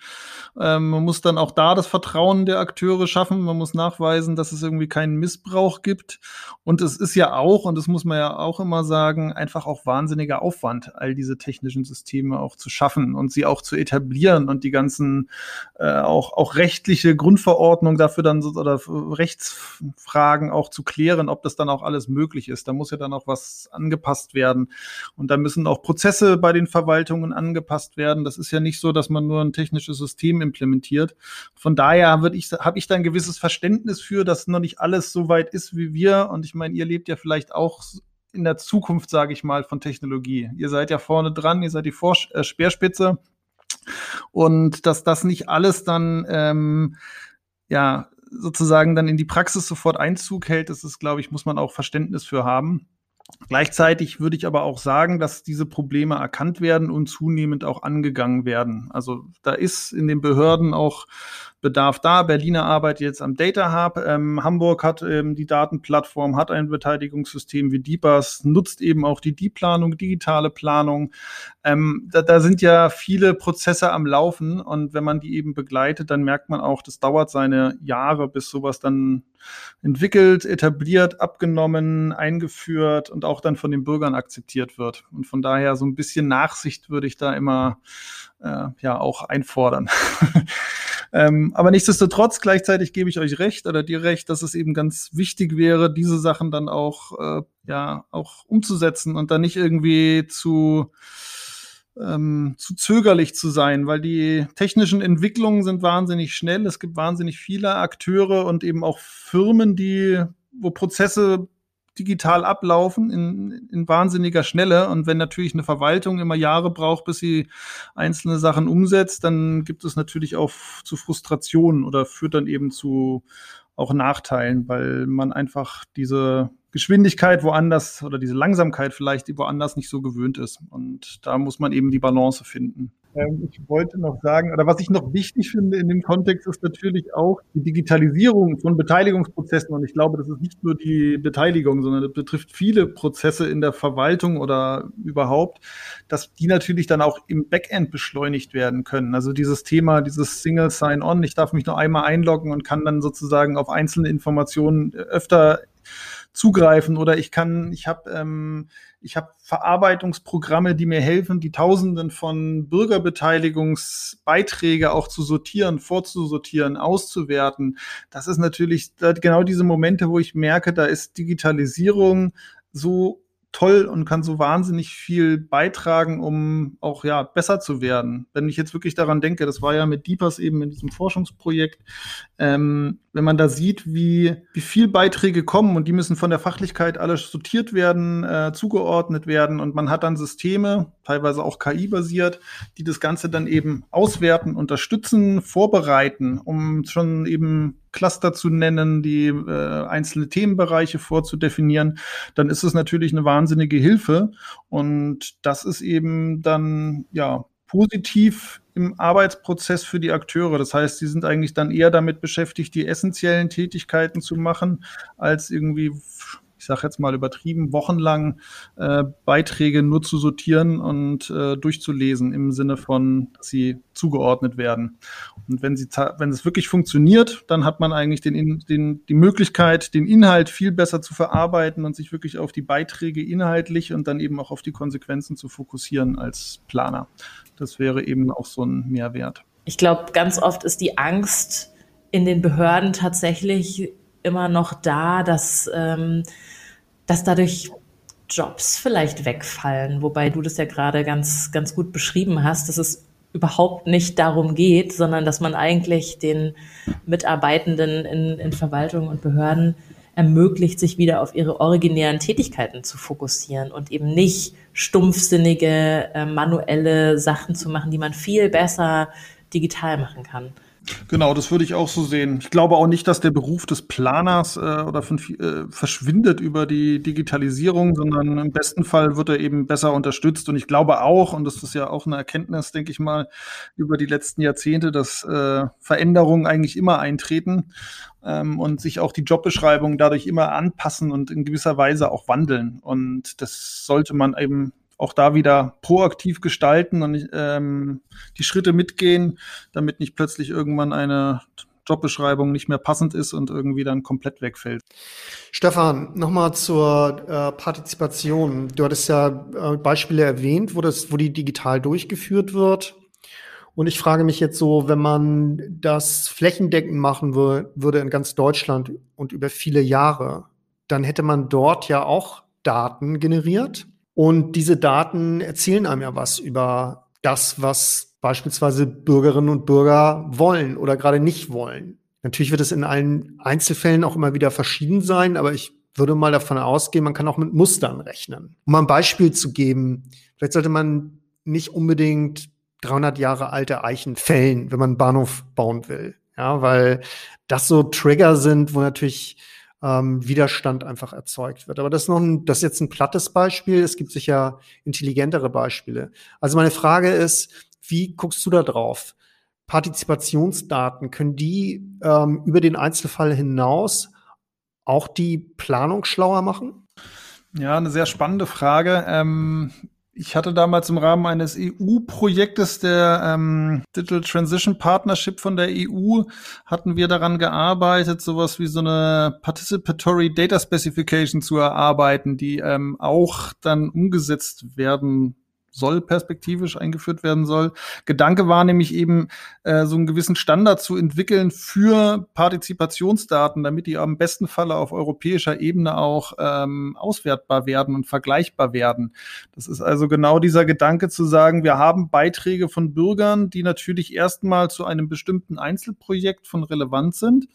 Ähm, man muss dann auch da das Vertrauen der Akteure schaffen. Man muss nachweisen, dass es irgendwie keinen Missbrauch gibt. Und es ist ja auch, und das muss man ja auch immer sagen, einfach auch wahnsinniger Aufwand, all diese technischen Systeme auch zu schaffen und sie auch zu etablieren und die ganzen äh, auch, auch rechtliche Grundverordnung dafür dann oder Rechtsfragen auch zu klären, ob das dann auch alles möglich ist. Da muss ja dann auch was angepasst werden. Und da müssen auch Prozesse bei den Verwaltungen angepasst werden. Das ist ja nicht so, dass man nur ein technisches System implementiert. Von daher würde ich, habe ich da ein gewisses Verständnis für, dass noch nicht alles so weit ist wie wir. Und ich meine, ihr lebt ja vielleicht auch in der Zukunft, sage ich mal, von Technologie. Ihr seid ja vorne dran, ihr seid die Vor äh, Speerspitze. Und dass das nicht alles dann, ähm, ja, sozusagen dann in die Praxis sofort Einzug hält, das ist, glaube ich, muss man auch Verständnis für haben. Gleichzeitig würde ich aber auch sagen, dass diese Probleme erkannt werden und zunehmend auch angegangen werden. Also da ist in den Behörden auch Bedarf da. Berliner arbeitet jetzt am Data Hub. Ähm, Hamburg hat ähm, die Datenplattform, hat ein Beteiligungssystem wie DIPAS, nutzt eben auch die DIE-Planung, digitale Planung. Ähm, da, da sind ja viele Prozesse am Laufen und wenn man die eben begleitet, dann merkt man auch, das dauert seine Jahre, bis sowas dann entwickelt, etabliert, abgenommen, eingeführt und auch dann von den Bürgern akzeptiert wird. Und von daher so ein bisschen Nachsicht würde ich da immer äh, ja auch einfordern. ähm, aber nichtsdestotrotz, gleichzeitig gebe ich euch recht oder dir recht, dass es eben ganz wichtig wäre, diese Sachen dann auch, äh, ja, auch umzusetzen und dann nicht irgendwie zu, ähm, zu zögerlich zu sein, weil die technischen Entwicklungen sind wahnsinnig schnell. Es gibt wahnsinnig viele Akteure und eben auch Firmen, die, wo Prozesse digital ablaufen in, in wahnsinniger Schnelle. Und wenn natürlich eine Verwaltung immer Jahre braucht, bis sie einzelne Sachen umsetzt, dann gibt es natürlich auch zu Frustrationen oder führt dann eben zu auch Nachteilen, weil man einfach diese Geschwindigkeit woanders oder diese Langsamkeit vielleicht woanders nicht so gewöhnt ist. Und da muss man eben die Balance finden. Ähm, ich wollte noch sagen, oder was ich noch wichtig finde in dem Kontext ist natürlich auch die Digitalisierung von Beteiligungsprozessen. Und ich glaube, das ist nicht nur die Beteiligung, sondern das betrifft viele Prozesse in der Verwaltung oder überhaupt, dass die natürlich dann auch im Backend beschleunigt werden können. Also dieses Thema, dieses Single Sign-On, ich darf mich nur einmal einloggen und kann dann sozusagen auf einzelne Informationen öfter zugreifen oder ich kann, ich habe ähm, ich habe Verarbeitungsprogramme, die mir helfen, die Tausenden von Bürgerbeteiligungsbeiträge auch zu sortieren, vorzusortieren, auszuwerten. Das ist natürlich genau diese Momente, wo ich merke, da ist Digitalisierung so toll und kann so wahnsinnig viel beitragen, um auch ja besser zu werden. Wenn ich jetzt wirklich daran denke, das war ja mit Deepers eben in diesem Forschungsprojekt, ähm, wenn man da sieht, wie, wie viel Beiträge kommen und die müssen von der Fachlichkeit alles sortiert werden, äh, zugeordnet werden und man hat dann Systeme, teilweise auch KI-basiert, die das Ganze dann eben auswerten, unterstützen, vorbereiten, um schon eben Cluster zu nennen, die äh, einzelne Themenbereiche vorzudefinieren, dann ist es natürlich eine wahnsinnige Hilfe. Und das ist eben dann ja positiv im Arbeitsprozess für die Akteure. Das heißt, sie sind eigentlich dann eher damit beschäftigt, die essentiellen Tätigkeiten zu machen, als irgendwie ich sage jetzt mal übertrieben, wochenlang äh, Beiträge nur zu sortieren und äh, durchzulesen im Sinne von, dass sie zugeordnet werden. Und wenn sie, wenn es wirklich funktioniert, dann hat man eigentlich den, den, die Möglichkeit, den Inhalt viel besser zu verarbeiten und sich wirklich auf die Beiträge inhaltlich und dann eben auch auf die Konsequenzen zu fokussieren als Planer. Das wäre eben auch so ein Mehrwert. Ich glaube, ganz oft ist die Angst in den Behörden tatsächlich immer noch da, dass ähm, dass dadurch Jobs vielleicht wegfallen, wobei du das ja gerade ganz, ganz gut beschrieben hast, dass es überhaupt nicht darum geht, sondern dass man eigentlich den Mitarbeitenden in, in Verwaltung und Behörden ermöglicht, sich wieder auf ihre originären Tätigkeiten zu fokussieren und eben nicht stumpfsinnige, äh, manuelle Sachen zu machen, die man viel besser digital machen kann. Genau, das würde ich auch so sehen. Ich glaube auch nicht, dass der Beruf des Planers äh, oder von, äh, verschwindet über die Digitalisierung, sondern im besten Fall wird er eben besser unterstützt. Und ich glaube auch, und das ist ja auch eine Erkenntnis, denke ich mal, über die letzten Jahrzehnte, dass äh, Veränderungen eigentlich immer eintreten ähm, und sich auch die Jobbeschreibungen dadurch immer anpassen und in gewisser Weise auch wandeln. Und das sollte man eben auch da wieder proaktiv gestalten und ähm, die Schritte mitgehen, damit nicht plötzlich irgendwann eine Jobbeschreibung nicht mehr passend ist und irgendwie dann komplett wegfällt. Stefan, nochmal zur äh, Partizipation. Du hattest ja äh, Beispiele erwähnt, wo, das, wo die digital durchgeführt wird. Und ich frage mich jetzt so, wenn man das flächendeckend machen würde in ganz Deutschland und über viele Jahre, dann hätte man dort ja auch Daten generiert und diese Daten erzählen einem ja was über das, was beispielsweise Bürgerinnen und Bürger wollen oder gerade nicht wollen. Natürlich wird es in allen Einzelfällen auch immer wieder verschieden sein, aber ich würde mal davon ausgehen, man kann auch mit Mustern rechnen. Um ein Beispiel zu geben, vielleicht sollte man nicht unbedingt 300 Jahre alte Eichen fällen, wenn man einen Bahnhof bauen will. Ja, weil das so Trigger sind, wo natürlich ähm, Widerstand einfach erzeugt wird. Aber das ist noch ein, das ist jetzt ein plattes Beispiel. Es gibt sicher intelligentere Beispiele. Also meine Frage ist, wie guckst du da drauf? Partizipationsdaten, können die ähm, über den Einzelfall hinaus auch die Planung schlauer machen? Ja, eine sehr spannende Frage. Ähm, ich hatte damals im Rahmen eines EU-Projektes der ähm, Digital Transition Partnership von der EU, hatten wir daran gearbeitet, sowas wie so eine Participatory Data Specification zu erarbeiten, die ähm, auch dann umgesetzt werden soll perspektivisch eingeführt werden soll. Gedanke war nämlich eben, äh, so einen gewissen Standard zu entwickeln für Partizipationsdaten, damit die am besten Falle auf europäischer Ebene auch ähm, auswertbar werden und vergleichbar werden. Das ist also genau dieser Gedanke zu sagen, wir haben Beiträge von Bürgern, die natürlich erstmal zu einem bestimmten Einzelprojekt von Relevanz sind,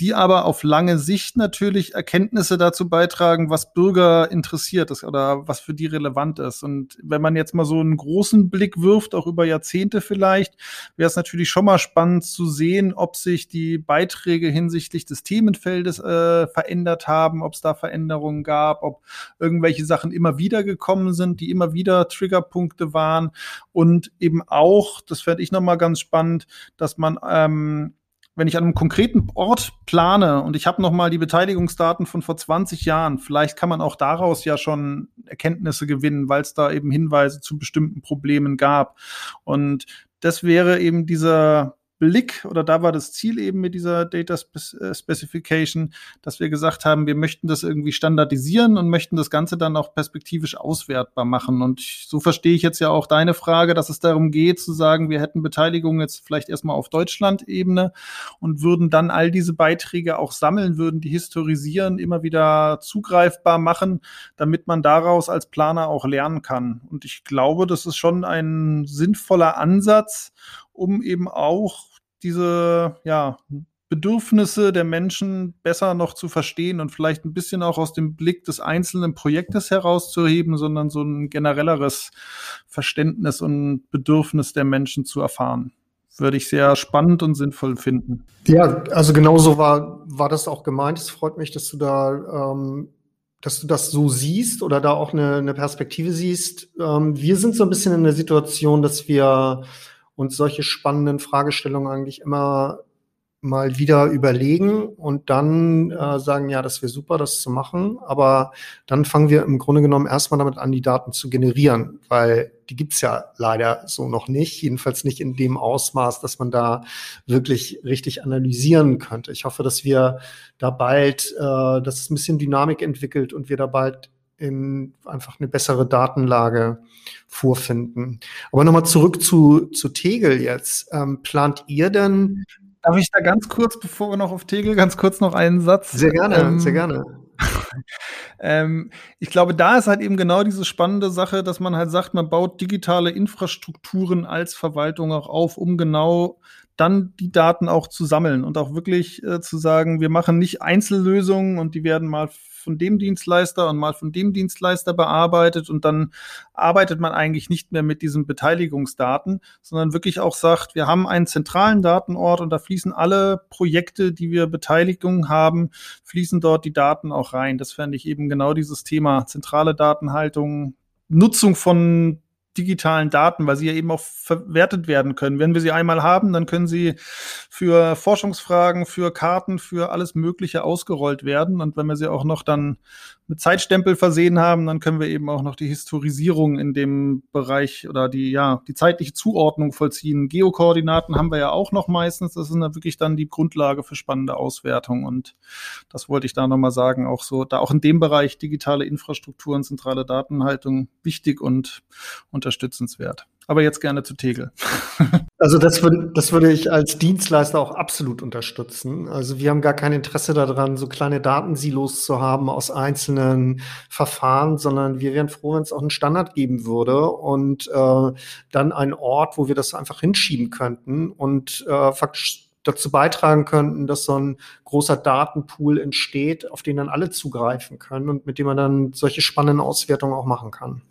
die aber auf lange Sicht natürlich Erkenntnisse dazu beitragen, was Bürger interessiert ist oder was für die relevant ist. Und wenn man jetzt mal so einen großen Blick wirft, auch über Jahrzehnte vielleicht, wäre es natürlich schon mal spannend zu sehen, ob sich die Beiträge hinsichtlich des Themenfeldes äh, verändert haben, ob es da Veränderungen gab, ob irgendwelche Sachen immer wieder gekommen sind, die immer wieder Triggerpunkte waren und eben auch, das fände ich nochmal ganz spannend, dass man ähm, wenn ich an einem konkreten Ort plane und ich habe noch mal die Beteiligungsdaten von vor 20 Jahren, vielleicht kann man auch daraus ja schon Erkenntnisse gewinnen, weil es da eben Hinweise zu bestimmten Problemen gab. Und das wäre eben dieser Blick oder da war das Ziel eben mit dieser Data äh, Specification, dass wir gesagt haben, wir möchten das irgendwie standardisieren und möchten das Ganze dann auch perspektivisch auswertbar machen. Und so verstehe ich jetzt ja auch deine Frage, dass es darum geht zu sagen, wir hätten Beteiligung jetzt vielleicht erstmal auf Deutschland-Ebene und würden dann all diese Beiträge auch sammeln, würden die historisieren, immer wieder zugreifbar machen, damit man daraus als Planer auch lernen kann. Und ich glaube, das ist schon ein sinnvoller Ansatz, um eben auch diese ja, Bedürfnisse der Menschen besser noch zu verstehen und vielleicht ein bisschen auch aus dem Blick des einzelnen Projektes herauszuheben, sondern so ein generelleres Verständnis und Bedürfnis der Menschen zu erfahren. Würde ich sehr spannend und sinnvoll finden. Ja, also genauso war, war das auch gemeint. Es freut mich, dass du da ähm, dass du das so siehst oder da auch eine, eine Perspektive siehst. Ähm, wir sind so ein bisschen in der Situation, dass wir uns solche spannenden Fragestellungen eigentlich immer mal wieder überlegen und dann äh, sagen, ja, das wäre super, das zu machen. Aber dann fangen wir im Grunde genommen erstmal damit an, die Daten zu generieren, weil die gibt's ja leider so noch nicht, jedenfalls nicht in dem Ausmaß, dass man da wirklich richtig analysieren könnte. Ich hoffe, dass wir da bald, äh, dass es ein bisschen Dynamik entwickelt und wir da bald in einfach eine bessere Datenlage vorfinden. Aber nochmal zurück zu, zu Tegel jetzt. Ähm, plant ihr denn? Darf ich da ganz kurz, bevor wir noch auf Tegel, ganz kurz noch einen Satz? Sehr gerne, ähm, sehr gerne. ähm, ich glaube, da ist halt eben genau diese spannende Sache, dass man halt sagt, man baut digitale Infrastrukturen als Verwaltung auch auf, um genau dann die Daten auch zu sammeln und auch wirklich äh, zu sagen, wir machen nicht Einzellösungen und die werden mal von dem Dienstleister und mal von dem Dienstleister bearbeitet und dann arbeitet man eigentlich nicht mehr mit diesen Beteiligungsdaten, sondern wirklich auch sagt, wir haben einen zentralen Datenort und da fließen alle Projekte, die wir Beteiligung haben, fließen dort die Daten auch rein. Das fände ich eben genau dieses Thema zentrale Datenhaltung, Nutzung von digitalen Daten, weil sie ja eben auch verwertet werden können. Wenn wir sie einmal haben, dann können sie für Forschungsfragen, für Karten, für alles Mögliche ausgerollt werden. Und wenn wir sie auch noch dann mit Zeitstempel versehen haben, dann können wir eben auch noch die Historisierung in dem Bereich oder die, ja, die zeitliche Zuordnung vollziehen. Geokoordinaten haben wir ja auch noch meistens. Das ist dann wirklich dann die Grundlage für spannende Auswertung. Und das wollte ich da nochmal sagen. Auch so, da auch in dem Bereich digitale Infrastrukturen, zentrale Datenhaltung wichtig und unterstützenswert. Aber jetzt gerne zu Tegel. Also das würde, das würde ich als Dienstleister auch absolut unterstützen. Also wir haben gar kein Interesse daran, so kleine Datensilos zu haben aus einzelnen Verfahren, sondern wir wären froh, wenn es auch einen Standard geben würde und äh, dann einen Ort, wo wir das einfach hinschieben könnten und äh, faktisch dazu beitragen könnten, dass so ein großer Datenpool entsteht, auf den dann alle zugreifen können und mit dem man dann solche spannenden Auswertungen auch machen kann.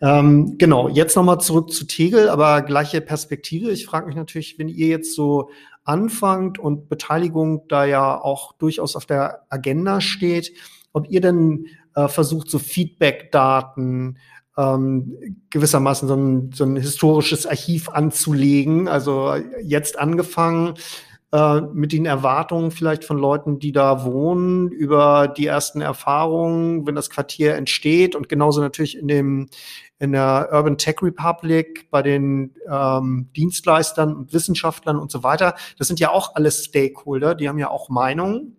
Ähm, genau, jetzt nochmal zurück zu Tegel, aber gleiche Perspektive. Ich frage mich natürlich, wenn ihr jetzt so anfangt und Beteiligung da ja auch durchaus auf der Agenda steht, ob ihr denn äh, versucht, so Feedback-Daten, ähm, gewissermaßen so ein, so ein historisches Archiv anzulegen. Also jetzt angefangen äh, mit den Erwartungen vielleicht von Leuten, die da wohnen, über die ersten Erfahrungen, wenn das Quartier entsteht und genauso natürlich in dem in der Urban Tech Republic, bei den ähm, Dienstleistern und Wissenschaftlern und so weiter. Das sind ja auch alles Stakeholder, die haben ja auch Meinungen.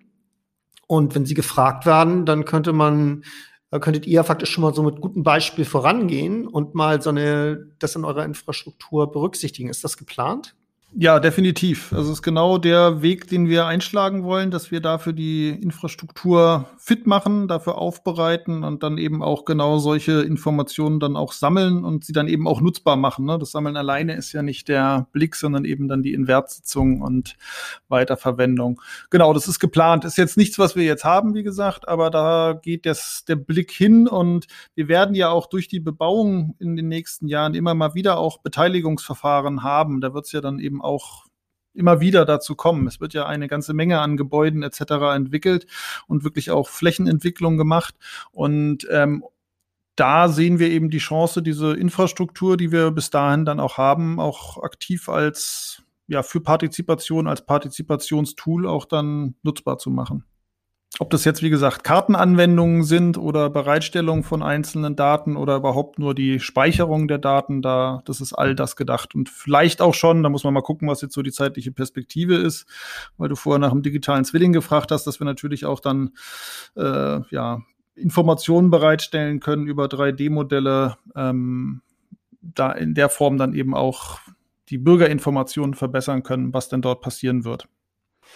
Und wenn sie gefragt werden, dann könnte man da könntet ihr faktisch schon mal so mit gutem Beispiel vorangehen und mal so eine, das in eurer Infrastruktur berücksichtigen. Ist das geplant? Ja, definitiv. Also es ist genau der Weg, den wir einschlagen wollen, dass wir dafür die Infrastruktur fit machen, dafür aufbereiten und dann eben auch genau solche Informationen dann auch sammeln und sie dann eben auch nutzbar machen. Ne? Das Sammeln alleine ist ja nicht der Blick, sondern eben dann die Invertsitzung und Weiterverwendung. Genau, das ist geplant. Ist jetzt nichts, was wir jetzt haben, wie gesagt, aber da geht das, der Blick hin und wir werden ja auch durch die Bebauung in den nächsten Jahren immer mal wieder auch Beteiligungsverfahren haben. Da wird es ja dann eben auch immer wieder dazu kommen. Es wird ja eine ganze Menge an Gebäuden etc. entwickelt und wirklich auch Flächenentwicklung gemacht. Und ähm, da sehen wir eben die Chance, diese Infrastruktur, die wir bis dahin dann auch haben, auch aktiv als ja für Partizipation als Partizipationstool auch dann nutzbar zu machen. Ob das jetzt, wie gesagt, Kartenanwendungen sind oder Bereitstellung von einzelnen Daten oder überhaupt nur die Speicherung der Daten, da, das ist all das gedacht. Und vielleicht auch schon, da muss man mal gucken, was jetzt so die zeitliche Perspektive ist, weil du vorher nach dem digitalen Zwilling gefragt hast, dass wir natürlich auch dann, äh, ja, Informationen bereitstellen können über 3D-Modelle, ähm, da in der Form dann eben auch die Bürgerinformationen verbessern können, was denn dort passieren wird.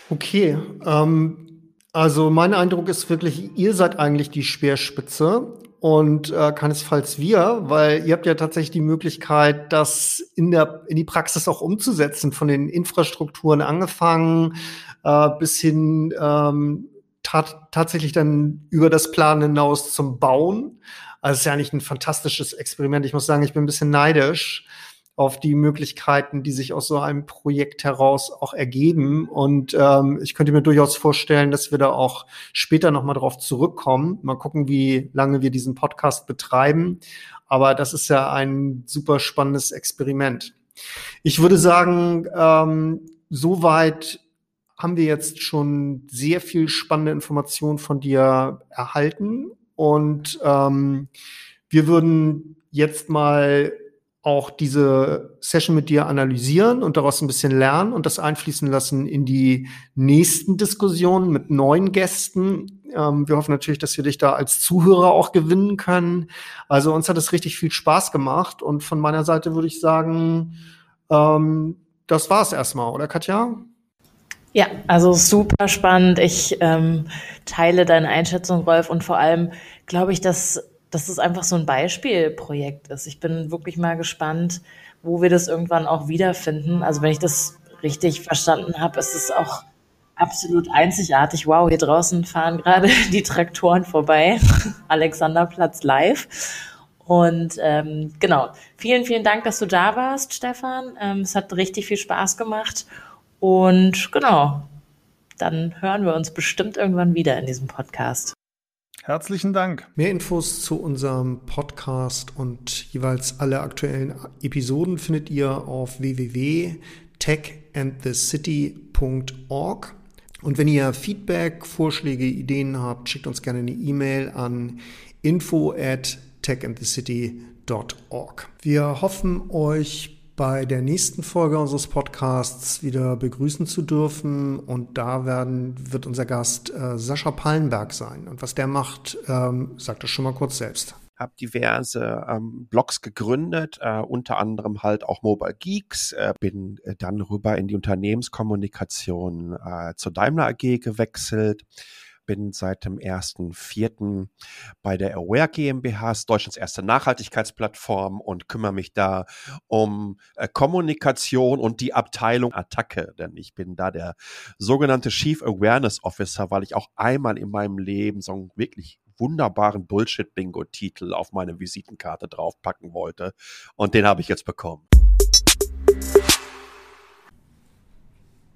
Okay, ähm, also mein Eindruck ist wirklich, ihr seid eigentlich die Speerspitze und äh, keinesfalls wir, weil ihr habt ja tatsächlich die Möglichkeit, das in der in die Praxis auch umzusetzen, von den Infrastrukturen angefangen äh, bis hin ähm, tat, tatsächlich dann über das Plan hinaus zum Bauen. Also es ist ja eigentlich ein fantastisches Experiment. Ich muss sagen, ich bin ein bisschen neidisch auf die Möglichkeiten, die sich aus so einem Projekt heraus auch ergeben. Und ähm, ich könnte mir durchaus vorstellen, dass wir da auch später noch mal drauf zurückkommen. Mal gucken, wie lange wir diesen Podcast betreiben. Aber das ist ja ein super spannendes Experiment. Ich würde sagen, ähm, soweit haben wir jetzt schon sehr viel spannende Informationen von dir erhalten. Und ähm, wir würden jetzt mal auch diese Session mit dir analysieren und daraus ein bisschen lernen und das einfließen lassen in die nächsten Diskussionen mit neuen Gästen. Ähm, wir hoffen natürlich, dass wir dich da als Zuhörer auch gewinnen können. Also uns hat es richtig viel Spaß gemacht und von meiner Seite würde ich sagen, ähm, das war's erstmal, oder Katja? Ja, also super spannend. Ich ähm, teile deine Einschätzung, Rolf, und vor allem glaube ich, dass dass es einfach so ein Beispielprojekt ist. Ich bin wirklich mal gespannt, wo wir das irgendwann auch wiederfinden. Also wenn ich das richtig verstanden habe, ist es auch absolut einzigartig. Wow, hier draußen fahren gerade die Traktoren vorbei. Alexanderplatz live. Und ähm, genau, vielen, vielen Dank, dass du da warst, Stefan. Ähm, es hat richtig viel Spaß gemacht. Und genau, dann hören wir uns bestimmt irgendwann wieder in diesem Podcast. Herzlichen Dank. Mehr Infos zu unserem Podcast und jeweils alle aktuellen Episoden findet ihr auf www.techandthecity.org. Und wenn ihr Feedback, Vorschläge, Ideen habt, schickt uns gerne eine E-Mail an info at techandthecity.org. Wir hoffen, euch bei der nächsten Folge unseres Podcasts wieder begrüßen zu dürfen. Und da werden, wird unser Gast äh, Sascha Pallenberg sein. Und was der macht, ähm, sagt er schon mal kurz selbst habe diverse ähm, Blogs gegründet, äh, unter anderem halt auch Mobile Geeks, äh, bin äh, dann rüber in die Unternehmenskommunikation äh, zur Daimler AG gewechselt, bin seit dem 1.4. bei der Aware GmbH, Deutschlands erste Nachhaltigkeitsplattform und kümmere mich da um äh, Kommunikation und die Abteilung Attacke, denn ich bin da der sogenannte Chief Awareness Officer, weil ich auch einmal in meinem Leben so einen wirklich wunderbaren Bullshit-Bingo-Titel auf meine Visitenkarte draufpacken wollte und den habe ich jetzt bekommen.